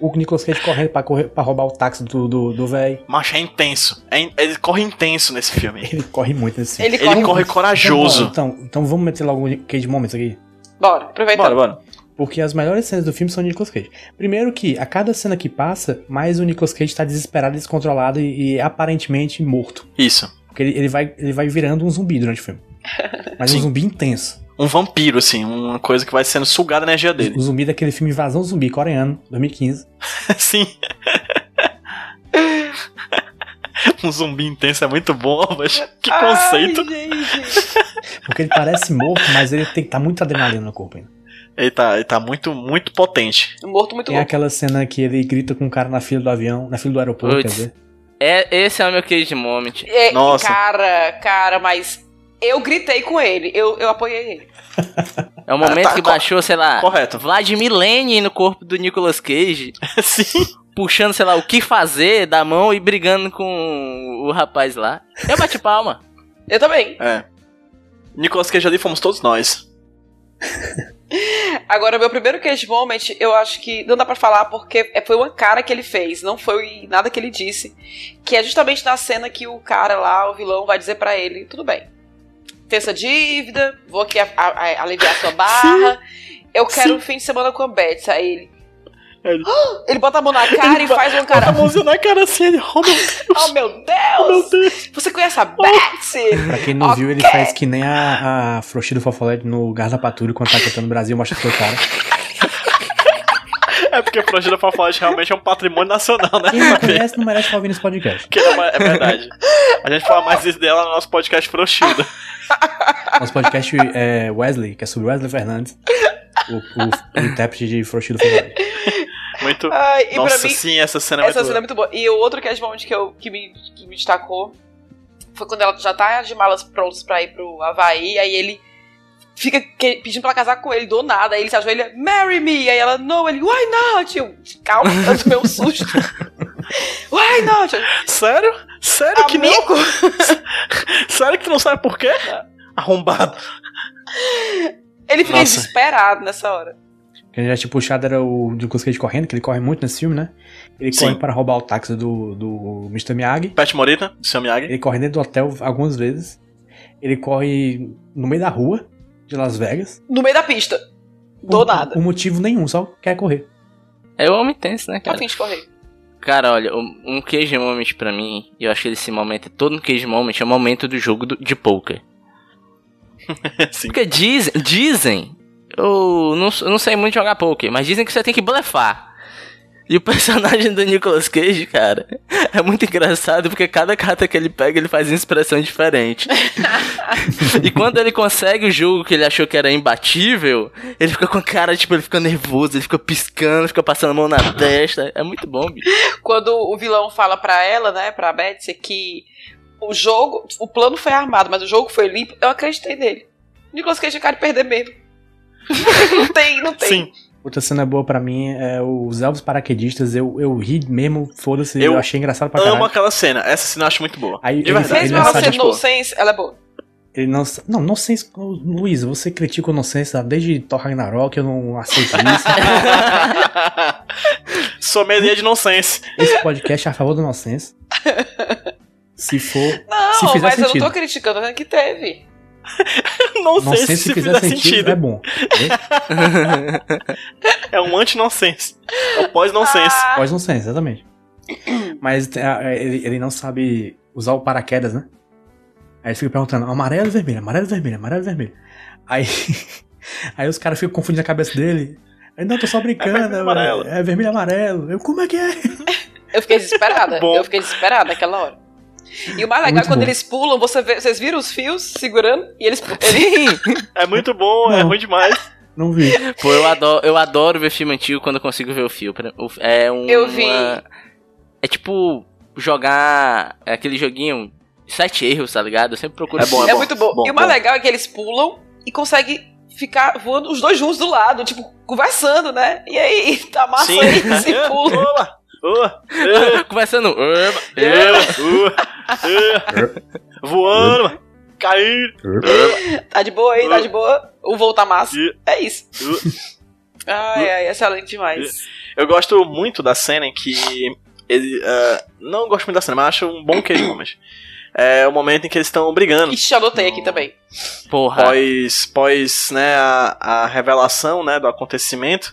o Nicolas Cage correndo pra, correr, pra roubar o táxi do do do véi. Macho, é intenso. É in- Ele corre intenso nesse filme. Ele corre muito nesse filme. Ele Ele corre. corre corajoso. Então, então, então vamos meter logo o Cage Moments aqui. Bora, aproveita. Bora, bora. Porque as melhores cenas do filme são o Nicolas Cage. Primeiro que, a cada cena que passa, mais o Nicolas Cage tá desesperado, descontrolado e, e aparentemente morto. Isso. Porque ele, ele, vai, ele vai virando um zumbi durante o filme. <laughs> Mas um Sim. zumbi intenso. Um vampiro, assim. Uma coisa que vai sendo sugada a energia dele. O zumbi daquele filme Invasão Zumbi, coreano, 2015. <laughs> Sim. um zumbi intenso é muito bom, mas que conceito. Ai, gente. Porque ele parece morto, mas ele tem tá muito adrenalina no corpo ainda. Ele tá, ele tá muito, muito potente. Morto muito Tem louco. aquela cena que ele grita com o cara na fila do avião, na fila do aeroporto, Puts. quer dizer. É, esse é o meu cage moment. É, Nossa. Cara, cara, mas eu gritei com ele. Eu, eu apoiei ele. É o momento tá, que baixou, sei lá, correto. Vladimir Lenin no corpo do Nicolas Cage, <laughs> Sim. puxando, sei lá, o que fazer da mão e brigando com o rapaz lá. Eu bati palma. Eu também. É. Nicolas Cage ali fomos todos nós. <laughs> Agora, meu primeiro cage moment, eu acho que não dá pra falar porque é- foi uma cara que ele fez, não foi nada que ele disse. Que é justamente na cena que o cara lá, o vilão, vai dizer pra ele: tudo bem, tem essa dívida, vou aqui a- a- a- aliviar sua <laughs> barra. Eu quero Sim. um fim de semana com a Beth. Aí ele. Ele- <gasps> Ele bota a mão na cara e faz uma Bota a cara. mãozinha na cara assim, ele, oh meu Deus, Oh meu oh meu Deus! Deus. Você conhece a Betsy? Pra quem não viu, ele faz que nem a, a Frouxi do Fofolete no Garda Patrulha quando tá cantando no Brasil, mostra o seu cara. <laughs> É porque a Fafalete realmente é um patrimônio nacional, né? Quem não conhece não merece estar ouvindo esse podcast. Que não é é verdade. A gente fala mais isso dela no nosso podcast Frouxida. <laughs> Nosso podcast é Wesley, que é sobre Wesley Fernandes, o, o, o intérprete de Frouxi do Fofolete. Muito. Ai, Nossa, mim, sim, essa cena é essa muito cena é muito boa. E o outro cast moment que, eu, que, me, que me destacou foi quando ela já tá de malas prontas pra ir pro Havaí, aí ele fica que- pedindo pra casar com ele do nada, aí ele se ajoelha, marry me, aí ela, não, ele, why not? Eu, calma, eu tomei um susto. <laughs> why not? Sério? Sério que não? Amigo, <laughs> Sério que não sabe por quê? Arrombado. ele fica Nossa. desesperado nessa hora. Quem já tinha puxado era o Nicolas Cage correndo, que ele corre muito nesse filme, né? Ele Sim. corre para roubar o táxi do, do Mr. Miyagi. Pet Morita, do seu Miyagi. Ele corre dentro do hotel algumas vezes. Ele corre no meio da rua de Las Vegas. No meio da pista. Do Por- nada. Por motivo nenhum, só quer correr. É o homem tenso, né, Tá cara? fim de correr. Cara, olha, um cage moment pra mim, e eu acho que esse momento é todo um cage moment, é o momento do jogo do- de poker. <laughs> Sim. Porque dizem, dizem, eu não, eu não sei muito jogar poker, mas dizem que você tem que blefar. E o <laughs> personagem do Nicolas Cage, cara, é muito engraçado porque cada carta que ele pega, ele faz uma expressão diferente. <laughs> e quando ele consegue o jogo que ele achou que era imbatível, ele fica com a cara, tipo, ele fica nervoso, ele fica piscando, fica passando a mão na testa. É muito bom, bicho. quando o vilão fala pra ela, né, pra Betsy, que o jogo, o plano foi armado, mas o jogo foi limpo, eu acreditei nele. Nicolas Cage é cara de perder mesmo. <laughs> não tem, não tem. Sim. Outra cena boa pra mim é os elfos paraquedistas. Eu, eu ri mesmo, foda-se, eu, Eu achei engraçado pra Amo caralho. aquela cena. Essa cena eu acho muito boa. Aí de ele- verdade. Mesmo ele ela não sendo tipo, nonsense, ela é boa. Ele não. Não, nonsense. Luiz, você critica o nonsense desde Thor Ragnarok, eu não aceito isso. <laughs> Sommelier de nonsense. Esse podcast é a favor do nonsense. <laughs> Se for. Não, Se fizer mas eu sentido. não tô criticando, tô dizendo <laughs> que teve. Nonsense, Nonsense, se fizer sentido. é bom. <laughs> É um anti-nonsense. É o pós-nonsense. Ah, Pós nonsense, exatamente. Mas é, ele, ele não sabe usar o paraquedas, né? Aí ele fica perguntando, amarelo vermelho, amarelo vermelho, amarelo vermelho. Aí, <laughs> aí os caras ficam confundindo a cabeça dele. Aí, não, tô só brincando, vermelho e amarelo. é, é vermelho e amarelo. Eu, como é que é? eu fiquei desesperada. Bom. Eu fiquei desesperada naquela hora. E o mais legal é quando bom. eles pulam, você vê- vocês viram os fios segurando e eles. Ele, É muito bom, é Não. ruim demais. Não vi. Pô, eu adoro, eu adoro ver filme antigo quando eu consigo ver o fio. É um. Eu vi. uma- É tipo jogar aquele joguinho sete erros, tá ligado? Eu sempre procuro. É bom, é muito bom. bom, e o mais bom. legal é que eles pulam e conseguem ficar voando os dois juntos do lado, tipo, conversando, né? E aí, tá massa Sim. aí, se <laughs> pula. Ola! Ola! eh, <laughs> Conversando. "Eba, eh, uh, eh, Voando. Caindo. Tá de boa aí, tá de boa. O voo tá massa. É isso. Uh. Ai, ai, excelente demais. Eu gosto muito da cena em que ele. eh, não gosto muito da cena, mas acho um bom queijo, mas. É o momento em que eles estão brigando. Ixi, anotei aqui também. Porra. Pós, pós né, a, a revelação né, do acontecimento.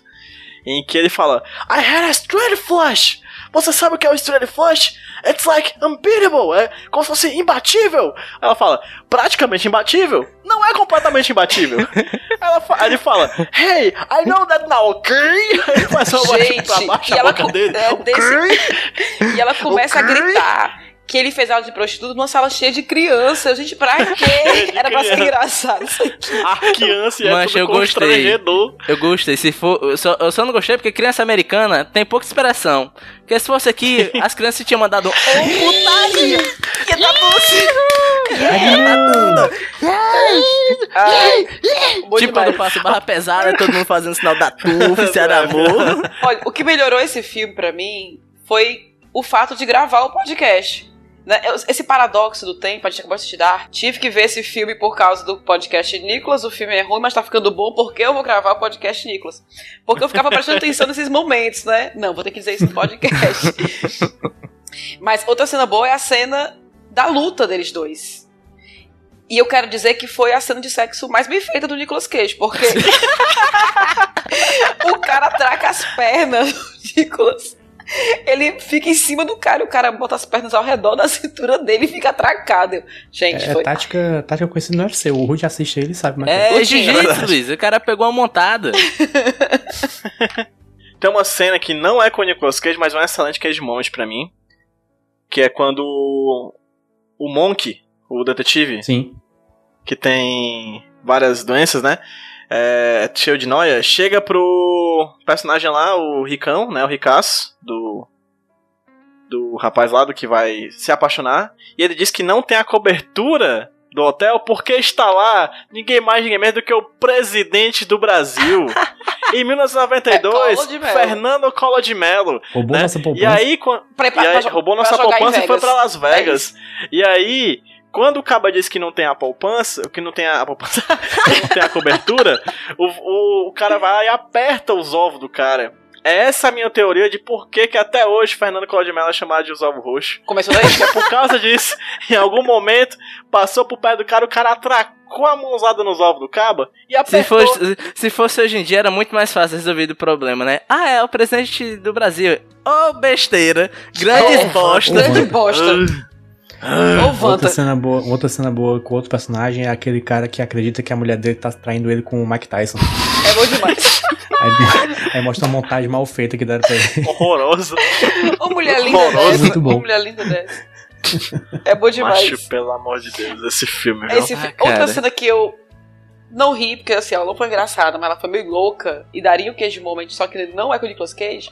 Em que ele fala: I had a straight flush! Você sabe o que é o straight flush? It's like unbeatable! É como se fosse imbatível! Ela fala: praticamente imbatível? Não é completamente imbatível! <laughs> Ela fa- ele fala: Hey, I know that now, ok? <laughs> Ele faz uma voz Gente, pra baixo e a ela boca dele. é, "Ok?" <laughs> E ela começa a gritar que ele fez aula de prostituta numa sala cheia de crianças. Gente, pra Cheia quê? de Era pra ser criança. engraçado isso aqui. A criança é Mas tudo eu gostei. Eu gostei. Se for, eu, só, eu só não gostei porque criança americana tem pouca inspiração. Porque se fosse aqui, as crianças tinham mandado. <laughs> Ô, putaria! Doce! Ai, bom Tipo quando passa barra pesada, todo mundo fazendo sinal da <laughs> tufa, se era amor. Olha, o que melhorou esse filme pra mim foi o fato de gravar o podcast. Né? Esse paradoxo do tempo, a gente acabou de estudar. Tive que ver esse filme por causa do podcast Nicolas. O filme é ruim, mas tá ficando bom porque eu vou gravar o podcast Nicolas. Porque eu ficava prestando atenção nesses momentos, né? Não, vou ter que dizer isso no podcast. <laughs> mas outra cena boa é a cena da luta deles dois. E eu quero dizer que foi a cena de sexo mais bem feita do Nicolas Cage, porque <laughs> <laughs> o cara traca as pernas do Nicolas. Ele fica em cima do cara, e o cara bota as pernas ao redor da <laughs> cintura dele e fica atracado. Gente, É, foi. tática, tática conhecida no UFC. O Rude assiste ele sabe como é, que É, jiu-jitsu. Luiz. O cara pegou uma montada. <laughs> Tem uma cena que não é com o Nicolas Cage, mas é um excelente Cage Moment pra mim. Que é quando o Monk, o detetive, é. Sim. que tem várias doenças, né? É, cheio de noia, chega pro personagem lá, o Ricão, né? O Ricaço, do. Do rapaz lá do que vai se apaixonar. E ele diz que não tem a cobertura do hotel porque está lá ninguém mais, ninguém menos do que o presidente do Brasil. <laughs> em 1992, É. Fernando Collor de Mello. Roubou né? nossa E poupança. aí, quan- Pra, e pra- aí roubou nossa poupança e foi pra Las É Vegas. isso. e aí, quando o Caba disse que não tem a poupança, que não tem a, a poupança, <laughs> que não tem a cobertura, o, o, o cara vai e aperta os ovos do cara. Essa é a minha teoria de por que, que até hoje Fernando de Mello é chamado de os ovos roxos. Começou daí? É por causa disso, em algum momento, passou pro pé do cara, o cara atracou a mãozada nos ovos do Caba e Se apertou. fosse, se fosse hoje em dia, era muito mais fácil resolver o problema, né? Ah, é o presidente do Brasil. Ô, besteira. Grandes Oh, bosta. Grande bosta. <laughs> Ô, Outra cena, boa, outra cena boa com outro personagem é aquele cara que acredita que a mulher dele tá traindo ele com o Mike Tyson. É bom demais. Aí, <laughs> aí mostra uma montagem mal feita que deram pra ele. Horroroso. Ô, mulher linda Horroroso. dessa. Muito bom. Ô, mulher linda dessa. É bom demais. Macho, pelo amor de Deus, esse filme? Esse Ah, fi-. Outra cena que eu não ri, porque assim, ela não foi engraçada, mas ela foi meio louca e daria o Cage Moment, só que ele não é com o Nicolas Cage.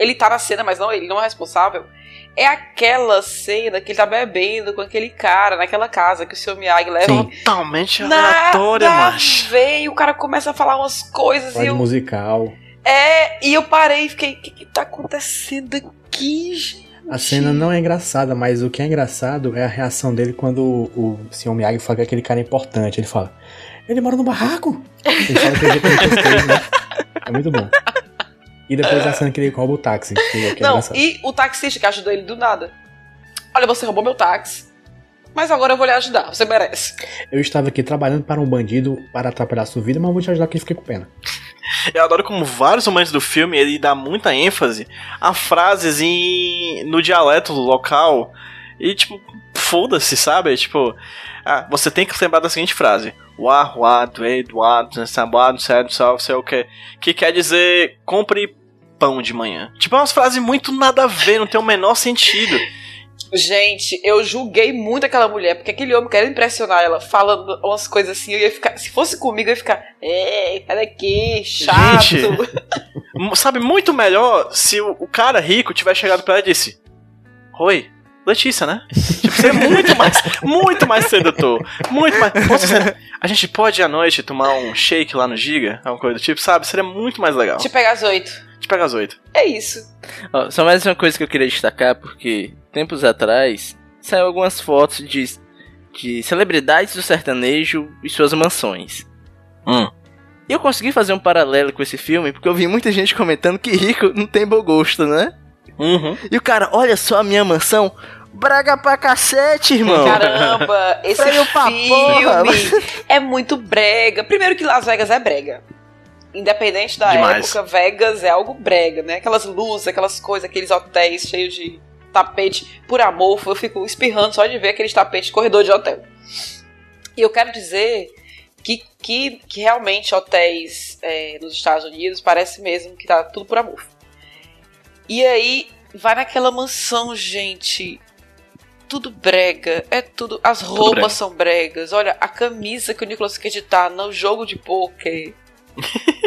Ele tá na cena, mas não, ele não é responsável. É aquela cena que ele tá bebendo com aquele cara naquela casa que o seu Miyagi leva. Totalmente aleatória, macho. vem, o cara começa a falar umas coisas e Pode eu, musical. é, e eu parei e fiquei, o que, que tá acontecendo aqui, gente? A cena não é engraçada, mas o que é engraçado é a reação dele quando o, o Sr. Miyagi fala que aquele cara é importante. Ele fala, ele mora no barraco? Ele fala que ele já tem né? É muito bom. E depois a cena que ele rouba o táxi, que, é- que é Não, engraçado. e o taxista que ajudou ele do nada. Olha, você roubou meu táxi. Mas agora eu vou lhe ajudar, você merece. Eu estava aqui trabalhando para um bandido para atrapalhar sua vida, mas eu vou te ajudar que eu fiquei com pena. Eu adoro como vários momentos do filme ele dá muita ênfase a frases em no dialeto local e tipo, foda-se, sabe? Tipo, ah, você tem que lembrar da seguinte frase: Wah, wah, sambá, certo, só sei o que. Que quer dizer compre pão de manhã. Tipo, é umas frases muito nada a ver, não tem o menor sentido. Gente, eu julguei muito aquela mulher, porque aquele homem querendo impressionar ela, falando umas coisas assim, eu ia ficar. Se fosse comigo, eu ia ficar. É, cara aqui, chato. Gente. <laughs> Sabe, muito melhor se o, o cara rico tivesse chegado pra ela e disse: Oi, Letícia, né? Tipo, seria muito mais, muito mais sedutor. Muito mais. A gente pode à noite tomar um shake lá no Giga? Alguma coisa do tipo, sabe? Seria muito mais legal. Te pegar às oito. Te pega às oito. É isso. Ó, só mais uma coisa que eu queria destacar, porque tempos atrás saiu algumas fotos de, de celebridades do sertanejo e suas mansões. Hum. E eu consegui fazer um paralelo com esse filme, porque eu vi muita gente comentando que rico não tem bom gosto, né? Uhum. E o cara, olha só a minha mansão, braga pra cacete, irmão. Caramba, <laughs> esse porra. filme é muito brega. Primeiro que Las Vegas é brega. Independente da Demais. época, Vegas é algo brega, né? Aquelas luzes, aquelas coisas, aqueles hotéis cheios de tapete. Por amor, eu fico espirrando só de ver aqueles tapetes de corredor de hotel. E eu quero dizer que, que, que realmente hotéis é, nos Estados Unidos parece mesmo que tá tudo por amor. E aí, vai naquela mansão, gente. Tudo brega, é tudo. As roupas brega. são bregas. Olha, a camisa que o Nicolas Cage tá no jogo de poker. <laughs>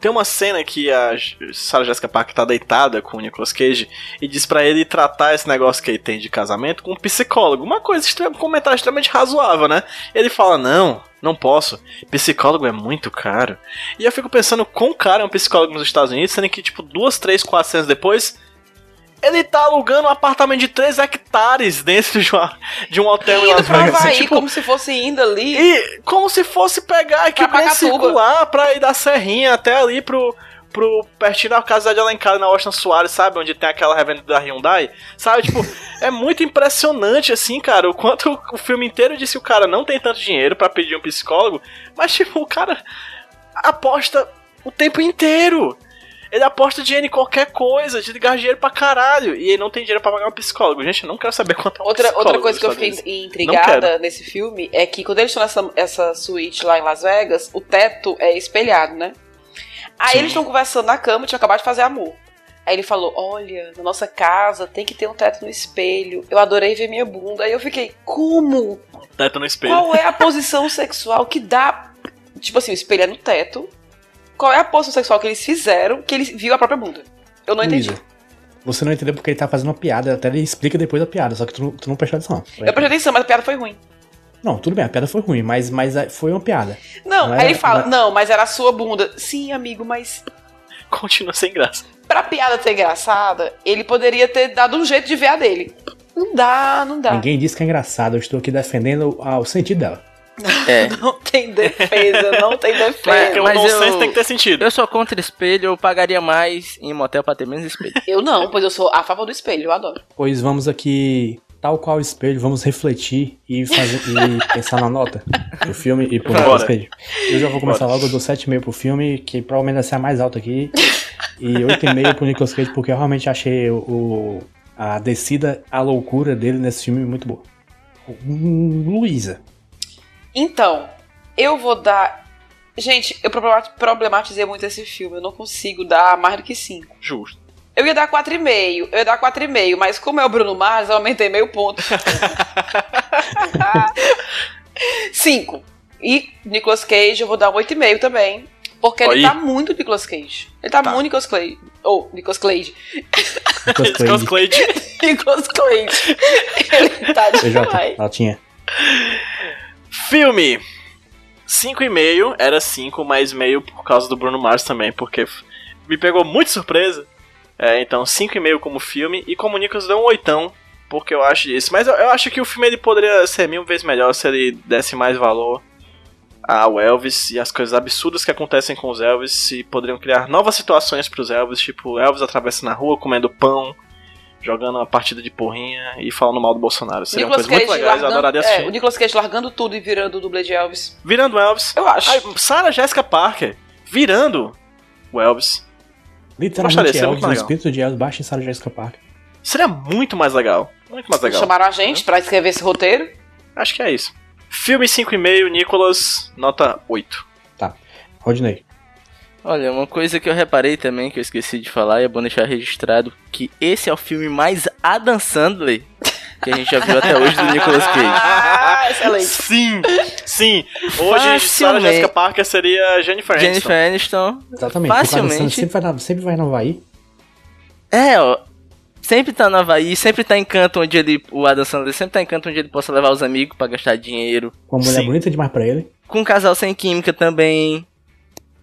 Tem uma cena que a Sarah Jessica Parker tá deitada com o Nicolas Cage e diz pra ele tratar esse negócio que ele tem de casamento com um psicólogo. Uma coisa, um comentário extremamente razoável, né? Ele fala: Não, não posso. Psicólogo é muito caro. E eu fico pensando quão caro é um psicólogo nos Estados Unidos, sendo que, tipo, duas, três, quatro cenas depois. Ele tá alugando um apartamento de 3 hectares dentro de, uma, de um hotel em Indo Las pra Vegas. Havaí, tipo, como se fosse indo ali. e como se fosse pegar Pra pra Pacatuba. circular pra ir da Serrinha até ali pro, pro pertinho da casa de Alencar na Washington Soares, sabe? Onde tem aquela revenda da Hyundai. Sabe, tipo, <laughs> é muito impressionante, assim, cara, o quanto o filme inteiro disse que o cara não tem tanto dinheiro pra pedir um psicólogo, mas, tipo, o cara aposta o tempo inteiro. Ele aposta dinheiro em qualquer coisa, de ligar dinheiro pra caralho. E ele não tem dinheiro pra pagar um psicólogo. Gente, eu não quero saber quanto é um Outra, outra coisa que eu fiquei intrigada nesse filme é que quando eles estão nessa essa suíte lá em Las Vegas, o teto é espelhado, né? Aí Sim. eles estão conversando na cama, tinham acabado de fazer amor. Aí ele falou: Olha, na nossa casa tem que ter um teto no espelho. Eu adorei ver minha bunda. Aí eu fiquei: Como? Teto no espelho. Qual é a <laughs> posição sexual que dá. Tipo assim, o espelho é no teto. Qual é a posição sexual que eles fizeram que ele viu a própria bunda? Eu não entendi. Você não entendeu porque ele tá fazendo uma piada, até ele explica depois a piada, só que tu, não- tu não prestou atenção. Eu prestei atenção, mas a piada foi ruim. Não, tudo bem, a piada foi ruim, mas, mas é, foi uma piada. Não, Não aí era- ele fala, não- não, mas era a sua bunda. Sim, amigo, mas <laughs> Continua sem graça. pra piada ser engraçada, ele poderia ter dado um jeito de ver a dele. Não dá, não dá. Ninguém disse que é engraçado, eu estou aqui defendendo o sentido dela. É. <laughs> Não tem defesa, não tem Mas- defesa. Porque mas o nonsense eu- tem que ter sentido. Eu sou contra espelho, eu pagaria mais em motel pra ter menos espelho. <laughs> Eu não, pois eu sou a favor do espelho, eu adoro. Pois vamos aqui, tal qual o espelho, vamos refletir e, fazer, e pensar na nota do filme e pro Bora. Nicolas Cage. Eu já vou começar logo, eu dou 7,5 pro filme, que provavelmente vai ser a mais alta aqui. E 8,5 pro Nicolas Cage, porque eu realmente achei o, o- a descida, a loucura dele nesse filme muito boa. Luísa. Então, eu vou dar. Gente, eu problema- problematizei muito esse filme. Eu não consigo dar mais do que 5. Justo. Eu ia dar 4,5. Eu ia dar 4,5, mas como é o Bruno Mars, eu aumentei meio ponto. <laughs> 5. E Nicolas Cage, eu vou dar um 8,5 também. Porque ele Aí. tá muito Nicolas Cage. Ele tá, Tá. muito Nicolas Cage. Ou, Nicolas Cage. Nicolas <laughs> Cage. <laughs> Nicolas Cage. ele tá PJ, demais. notinha. Filme. 5,5. Era 5, mas meio por causa do Bruno Mars também, porque me pegou muito surpresa. É, então 5,5 como filme. E como Nicolas deu um oitão, porque eu acho isso. Mas eu, eu acho que o filme ele poderia ser mil vezes melhor se ele desse mais valor ao Elvis e as coisas absurdas que acontecem com os Elvis. Se poderiam criar novas situações pros Elvis, tipo Elvis atravessando a rua, comendo pão. Jogando uma partida de porrinha e falando mal do Bolsonaro. Seria uma coisa muito legal, eu adoraria é, assistir. o Nicolas Cage largando tudo e virando o dublê de Elvis. Virando Elvis. Eu acho. Ai, Sarah Jessica Parker virando o Elvis. Literalmente Gostaria, Elvis, o espírito de Elvis baixa em Sarah Jessica Parker. Seria muito mais legal. Muito mais legal. Chamaram a gente pra escrever esse roteiro. Acho que é isso. Filme 5,5, Nicolas, nota 8. Rodney. Olha, uma coisa que eu reparei também, que eu esqueci de falar, e é bom deixar registrado, que esse é o filme mais Adam Sandler que a gente já viu até hoje do Nicolas Cage. <laughs> Ah, excelente. Sim, sim. Hoje, Sarah. Jessica Parker seria Jennifer Aniston. Jennifer Aniston. Exatamente. Facilmente. Sempre vai, na- sempre vai no Havaí. É, ó. Sempre tá no Havaí, sempre tá em canto onde ele. O Adam Sandler sempre tá em canto onde ele possa levar os amigos pra gastar dinheiro. Com uma mulher Sim. bonita demais pra ele. Com um casal sem química também.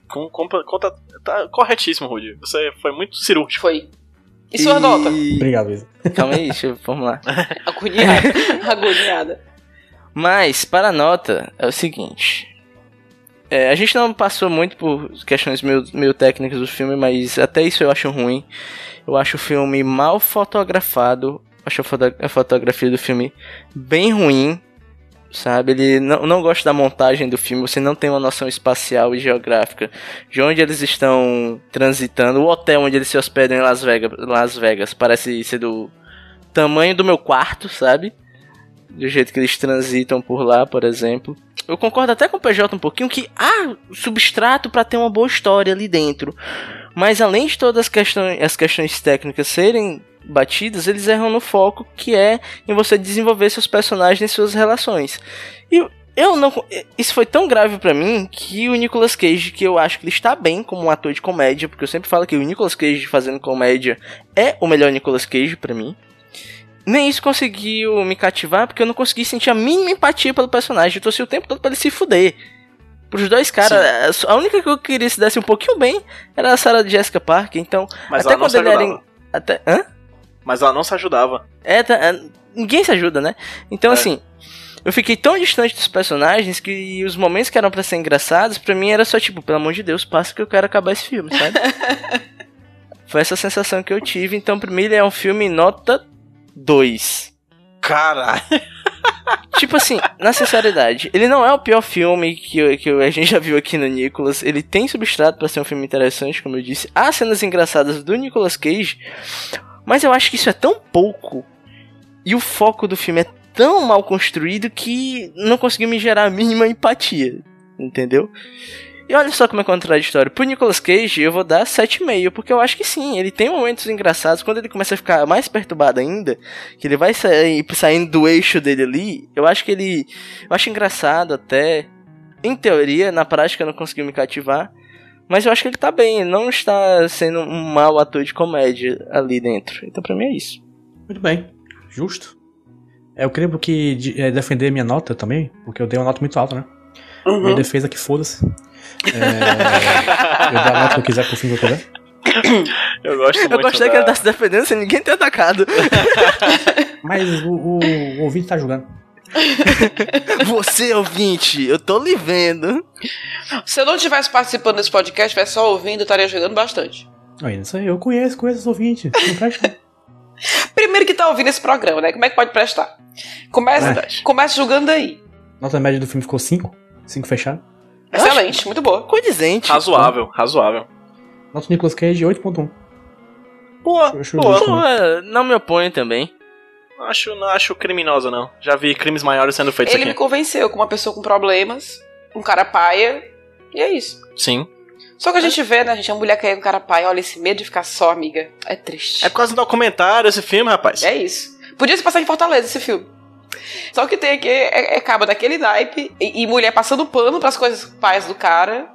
Com, com, conta, tá corretíssimo, Rudy. Você foi muito cirúrgico. Foi. E sua nota? Obrigado, Luísa. Calma aí, deixa eu formular. <laughs> Agoniada. <laughs> Agoniada. Mas, para a nota, é o seguinte. É, a gente não passou muito por questões meio, meio técnicas do filme, mas até isso eu acho ruim. Eu acho o filme mal fotografado. Acho a, foto- a fotografia do filme bem ruim. Sabe? Ele não, não gosta da montagem do filme. Você não tem uma noção espacial e geográfica de onde eles estão transitando. O hotel onde eles se hospedam em Las Vegas, Las Vegas parece ser do tamanho do meu quarto, sabe? do jeito que eles transitam por lá, por exemplo. Eu concordo até com o PJ um pouquinho que há substrato para ter uma boa história ali dentro. Mas além de todas as questões, as questões técnicas serem batidas, eles erram no foco que é em você desenvolver seus personagens e suas relações. E eu não isso foi tão grave pra mim que o Nicolas Cage, que eu acho que ele está bem como um ator de comédia, porque eu sempre falo que o Nicolas Cage fazendo comédia é o melhor Nicolas Cage pra mim. Nem isso conseguiu me cativar, porque eu não consegui sentir a mínima empatia pelo personagem. Eu torci o tempo todo pra ele se fuder. Pros dois caras, a única que eu queria se desse um pouquinho bem era a Sarah Jessica Parker, então. Mas até quando ele era. em- Até. Hã? Mas ela não se ajudava. É, tá- é, ninguém se ajuda, né? Então, É. assim, eu fiquei tão distante dos personagens que os momentos que eram pra ser engraçados, pra mim era só tipo, pelo amor de Deus, passa que eu quero acabar esse filme, sabe? <laughs> Foi essa sensação que eu tive. Então, pra mim, ele é um filme nota 2. Caralho. <laughs> Tipo assim, na sinceridade, ele não é o pior filme que, que a gente já viu aqui no Nicolas. Ele tem substrato pra ser um filme interessante, como eu disse. Há cenas engraçadas do Nicolas Cage, mas eu acho que isso é tão pouco. E o foco do filme é tão mal construído que não conseguiu me gerar a mínima empatia. Entendeu? E olha só como é contraditório. Pro Nicolas Cage, eu vou dar 7,5, porque eu acho que sim, ele tem momentos engraçados. Quando ele começa a ficar mais perturbado ainda, que ele vai sair, saindo do eixo dele ali, eu acho que ele. Eu acho engraçado até. Em teoria, na prática não conseguiu me cativar. Mas eu acho que ele tá bem, ele não está sendo um mau ator de comédia ali dentro. Então pra mim é isso. Muito bem. Justo. É, eu queria que de- é, defender minha nota também, porque eu dei uma nota muito alta, né? Uhum. Minha defesa que foda-se. É, <laughs> eu dou a nota que eu quiser pro que eu quiser. Eu gosto muito Eu gostei da... que ele tá se defendendo sem ninguém ter atacado. <laughs> Mas o, o, o ouvinte tá julgando. <laughs> Você, ouvinte, eu tô lhe vendo. Se eu não tivesse participando desse podcast, tivesse só ouvindo, eu estaria jogando bastante. Aí, não sei, eu conheço, conheço os ouvintes. Não presta. não. <laughs> Primeiro que tá ouvindo esse programa, né? Como é que pode prestar? Começa, Verdade. começa julgando aí. Nota média do filme ficou 5. 5 fechado. Excelente, muito boa. Condizente. Razoável, razoável. Nota do Nicolas Cage 8.1. Boa, Eu acho boa. Pô, é, não me oponho também. Não acho, não acho criminosa, não. Já vi crimes maiores sendo feitos Ele me aqui. convenceu como uma pessoa com problemas, um cara paia, e é isso. Sim. Só que a gente vê, né, a gente, a mulher querendo um cara paia, olha, esse medo de ficar só, amiga, é triste. É por causa do documentário esse filme, rapaz. É isso. Podia se passar em Fortaleza esse filme. Só que tem aqui, é, é caba daquele naipe, e, e mulher passando pano pras coisas paias do cara,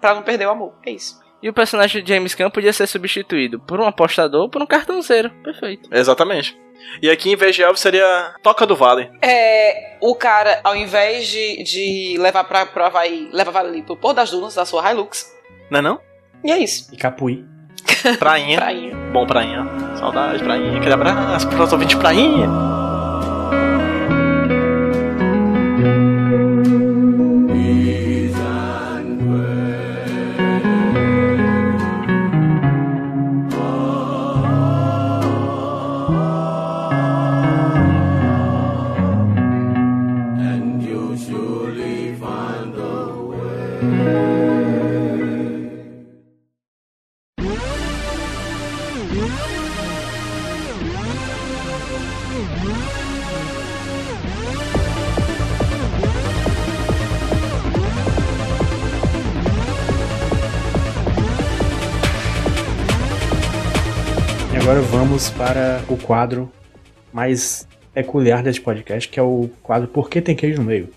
pra não perder o amor. É isso. E o personagem de James Gunn podia ser substituído por um apostador ou por um cartãozeiro. Perfeito. Exatamente. E aqui, em vez de Elvis, seria Toca do Vale. É, o cara, ao invés de, de levar pra, pro Havaí, leva ali pro Pôr das Dunas da sua Hilux. Não é não? E é isso. E Capuí. Prainha. <laughs> Prainha. Bom, Prainha. Saudade, Prainha. Aquele abraço ouvintes de Prainha. Vamos para o quadro mais peculiar desse podcast, que é o quadro Por que tem queijo no meio?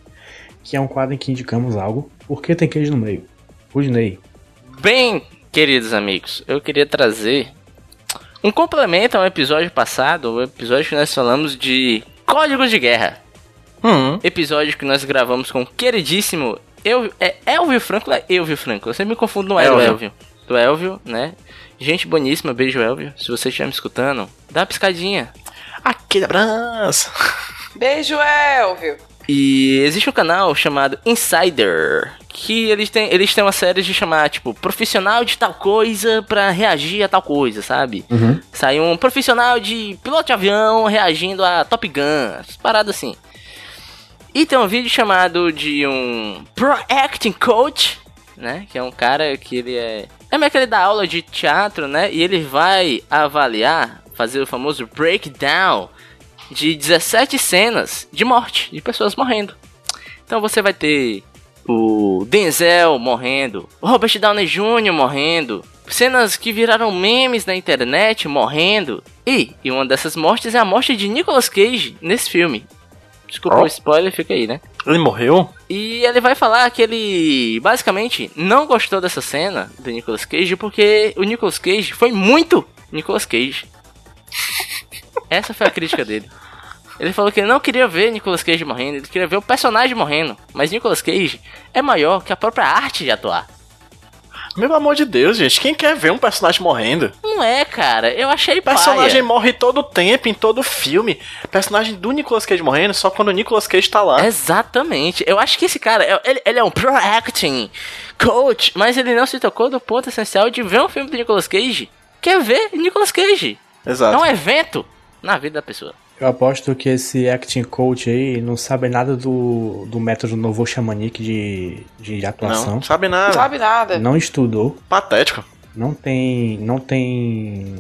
Que é um quadro em que indicamos algo. Por que tem queijo no meio? Rudney. Bem, queridos amigos, eu queria trazer um complemento ao episódio passado, o episódio que nós falamos de Códigos de Guerra. Hum. Episódio que nós gravamos com o queridíssimo eu, é Elvio Franco ou é Elvio Franco? Eu sempre me confundo, não é do Elvio. Elvio. Do Elvio, né? Gente boníssima, beijo Elvio. Se você estiver me escutando, dá uma piscadinha. Aquele abraço. <laughs> Beijo, Elvio. E existe um canal chamado Insider, que eles têm, eles têm uma série de chamar, tipo, profissional de tal coisa pra reagir a tal coisa, sabe? Uhum. Sai um profissional de piloto de avião reagindo a Top Gun, essas paradas assim. E tem um vídeo chamado de um Pro Acting Coach, né? Que é um cara que ele é. É meio que ele dá aula de teatro, né? E ele vai avaliar, fazer o famoso breakdown de 17 cenas de morte, de pessoas morrendo. Então você vai ter o Denzel morrendo, o Robert Downey Jr. morrendo, cenas que viraram memes na internet morrendo. E, e uma dessas mortes é a morte de Nicolas Cage nesse filme. Desculpa Oh. o spoiler, fica aí, né? Ele morreu? E ele vai falar que ele basicamente não gostou dessa cena do Nicolas Cage porque o Nicolas Cage foi muito Nicolas Cage. <laughs> Essa foi a crítica dele. Ele falou que ele não queria ver Nicolas Cage morrendo, ele queria ver o personagem morrendo. Mas Nicolas Cage é maior que a própria arte de atuar. Meu amor de Deus, gente. Quem quer ver um personagem morrendo? Não é, cara. Eu achei O personagem paia. morre todo tempo, em todo filme. Personagem do Nicolas Cage morrendo só quando o Nicolas Cage tá lá. Exatamente. Eu acho que esse cara, é- ele, ele é um pro acting coach, mas ele não se tocou do ponto essencial de ver um filme do Nicolas Cage. Quer ver Nicolas Cage. Exato. É um evento na vida da pessoa. Eu aposto que esse acting coach aí não sabe nada do, do método novo xamanique de, de atuação. Não, sabe Não nada. sabe nada. Não estudou, Patético. não tem, não tem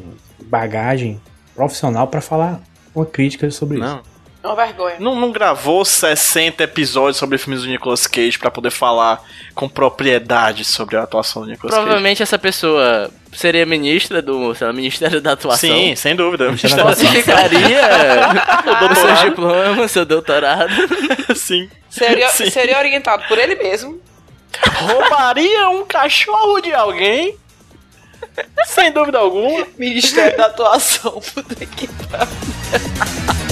bagagem profissional pra falar uma crítica sobre isso. Não. É uma vergonha. não. Não gravou 60 episódios sobre filmes do Nicolas Cage pra poder falar com propriedade sobre a atuação do Nicolas Provavelmente essa pessoa seria ministra do sei lá, Ministério da Cage. Atuação. Sim, sem dúvida. Ministério da Falsificaria <laughs> o <laughs> seu diploma, seu doutorado. <laughs> Sim. Seria, Sim. seria orientado por ele mesmo. Roubaria um cachorro de alguém? Sem dúvida alguma. Ministério da Atuação. Puta que pariu.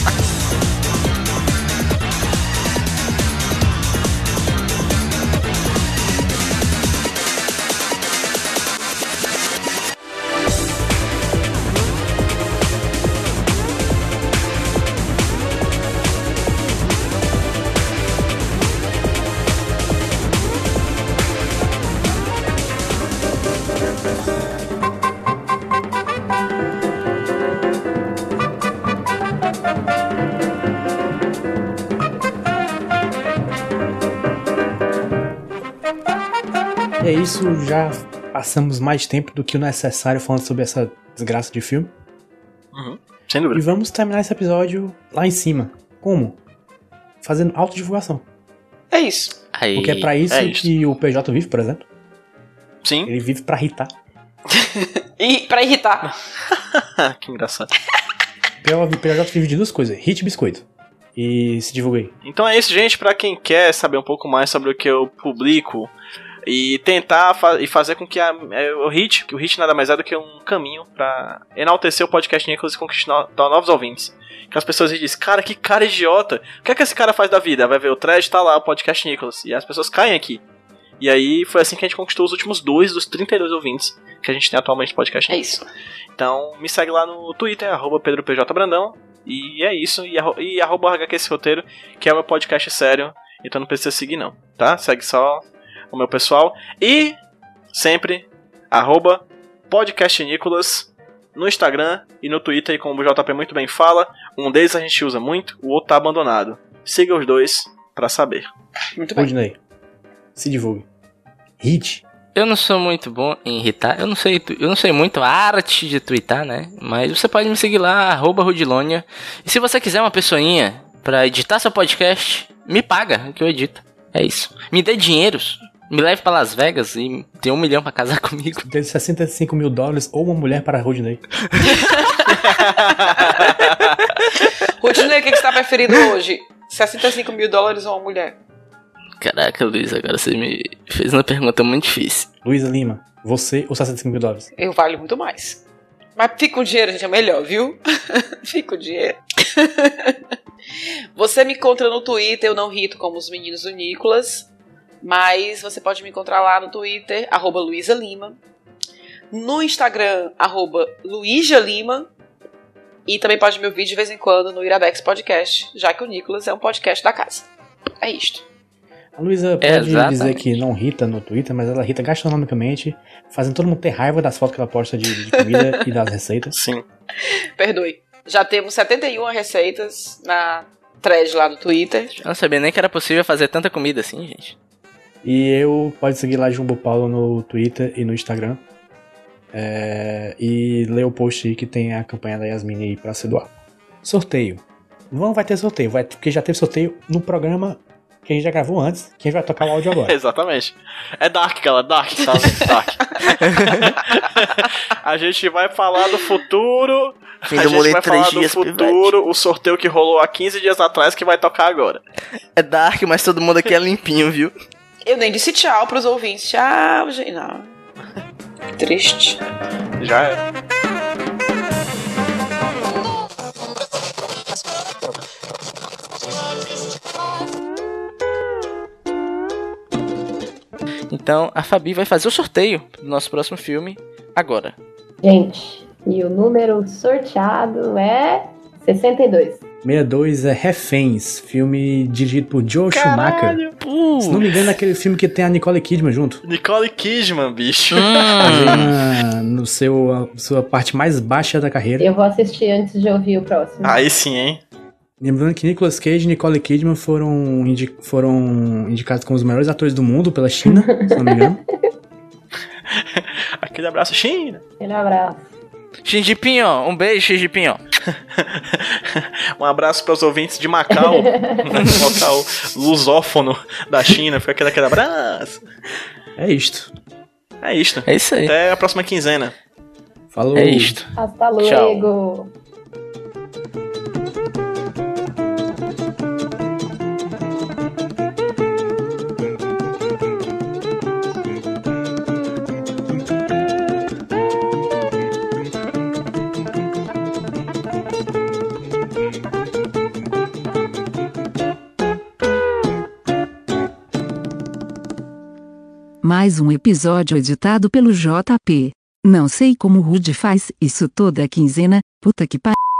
Isso, já passamos mais tempo do que o necessário falando sobre essa desgraça de filme. Sem E dúvida. vamos terminar esse episódio lá em cima. Como? Fazendo autodivulgação. É isso. Aí, Porque é pra isso, é isso. que o PJ vive, por exemplo. Sim. Ele vive pra irritar. <laughs> E pra irritar. <laughs> que engraçado. O PJ vive de duas coisas: hit e biscoito. E se divulguei. Então é isso, gente. Pra quem quer saber um pouco mais sobre o que eu publico e tentar fa e fazer com que a, é, o hit, que o hit nada mais é do que um caminho pra enaltecer o podcast Nicolas e conquistar no- novos ouvintes. Que as pessoas dizem, cara, que cara idiota. O que é que esse cara faz da vida? Vai ver o thread, tá lá, o podcast Nicolas. E as pessoas caem aqui. E aí foi assim que a gente conquistou os últimos dois dos 32 ouvintes que a gente tem atualmente no podcast É isso. Então me segue lá no Twitter, arroba PedroPJBrandão. E é isso. E, arro e arroba HQ esse roteiro, que é o meu podcast sério. Então não precisa seguir não, tá? Segue só o meu pessoal. E sempre, arroba podcast Nicolas no Instagram e no Twitter. E como o JP muito bem fala, um deles a gente usa muito, o outro tá abandonado. Siga os dois pra saber. Muito bem. Rudney, se divulgue. Hit. Eu não sou muito bom em irritar. Eu não sei, eu não sei muito a arte de twittar, né? Mas você pode me seguir lá, arroba Rudilonia. E se você quiser uma pessoinha pra editar seu podcast, me paga, que eu edito. É isso. Me dê dinheiros. Me leve pra Las Vegas e dê um milhão pra casar <laughs> comigo. Dê 65 mil dólares ou uma mulher para Rudney. Rudinei, <laughs> o que, que você tá preferindo hoje? 65 mil dólares ou uma mulher? Caraca, Luiz, agora você me fez uma pergunta muito difícil. Luísa Lima, você ou 65 mil dólares? Eu valho muito mais. Mas fica com dinheiro, gente, é melhor, viu? <laughs> fica com dinheiro. você me encontra no Twitter, eu não rito como os meninos do Nicolas. Mas você pode me encontrar lá no Twitter, arroba Luísa Lima. No Instagram, arroba Luísa Lima. E também pode me ouvir de vez em quando no Iradex Podcast, já que o Nicolas é um podcast da casa. É isto. A Luísa pode Exatamente. dizer que não rita no Twitter, mas ela rita gastronomicamente, fazendo todo mundo ter raiva das fotos que ela posta de, de comida <laughs> e das receitas. Sim. Perdoe. Já temos 71 receitas na thread lá do Twitter. Eu não sabia nem que era possível fazer tanta comida assim, gente. E eu pode seguir lá Jumbo Paulo no Twitter e no Instagram. É, e ler o post aí que tem a campanha da Yasmin aí pra se doar. Sorteio. Não vai ter sorteio, vai, porque já teve sorteio no programa que a gente já gravou antes, que a gente vai tocar o áudio agora. <laughs> Exatamente. É Dark, galera. Dark, tá? Dark. <laughs> a gente vai falar do futuro. Fim a do gente vai três falar do dias, futuro, o sorteio que rolou há 15 dias atrás que vai tocar agora. É dark, mas todo mundo aqui é limpinho, viu? Eu nem disse tchau pros ouvintes. Tchau, gente. Não. <laughs> Triste. Já é. Então a Fabi vai fazer o sorteio do nosso próximo filme agora. Gente, e o número sorteado é 62. 62 é Reféns, filme dirigido por Joe Schumacher. Se não me engano, é aquele filme que tem a Nicole Kidman junto. Nicole Kidman, bicho. Hum, <laughs> Na, no seu a sua parte mais baixa da carreira. Eu vou assistir antes de ouvir o próximo. Aí sim, hein? Lembrando que Nicolas Cage e Nicole Kidman foram, indi- foram indicados como os melhores atores do mundo pela China, se não me engano. <laughs> Aquele abraço, China. Aquele abraço. Shinji Pinho, um beijo, Shinji Pinho. Um abraço para os ouvintes de Macau, <laughs> local lusófono da China. Foi aquele, aquele abraço. É isto. É isto. É isso aí. Até a próxima quinzena. Falou. É isto. Hasta Tchau. Mais um episódio editado pelo JP. Não sei como o Rude faz isso toda quinzena, puta que pariu.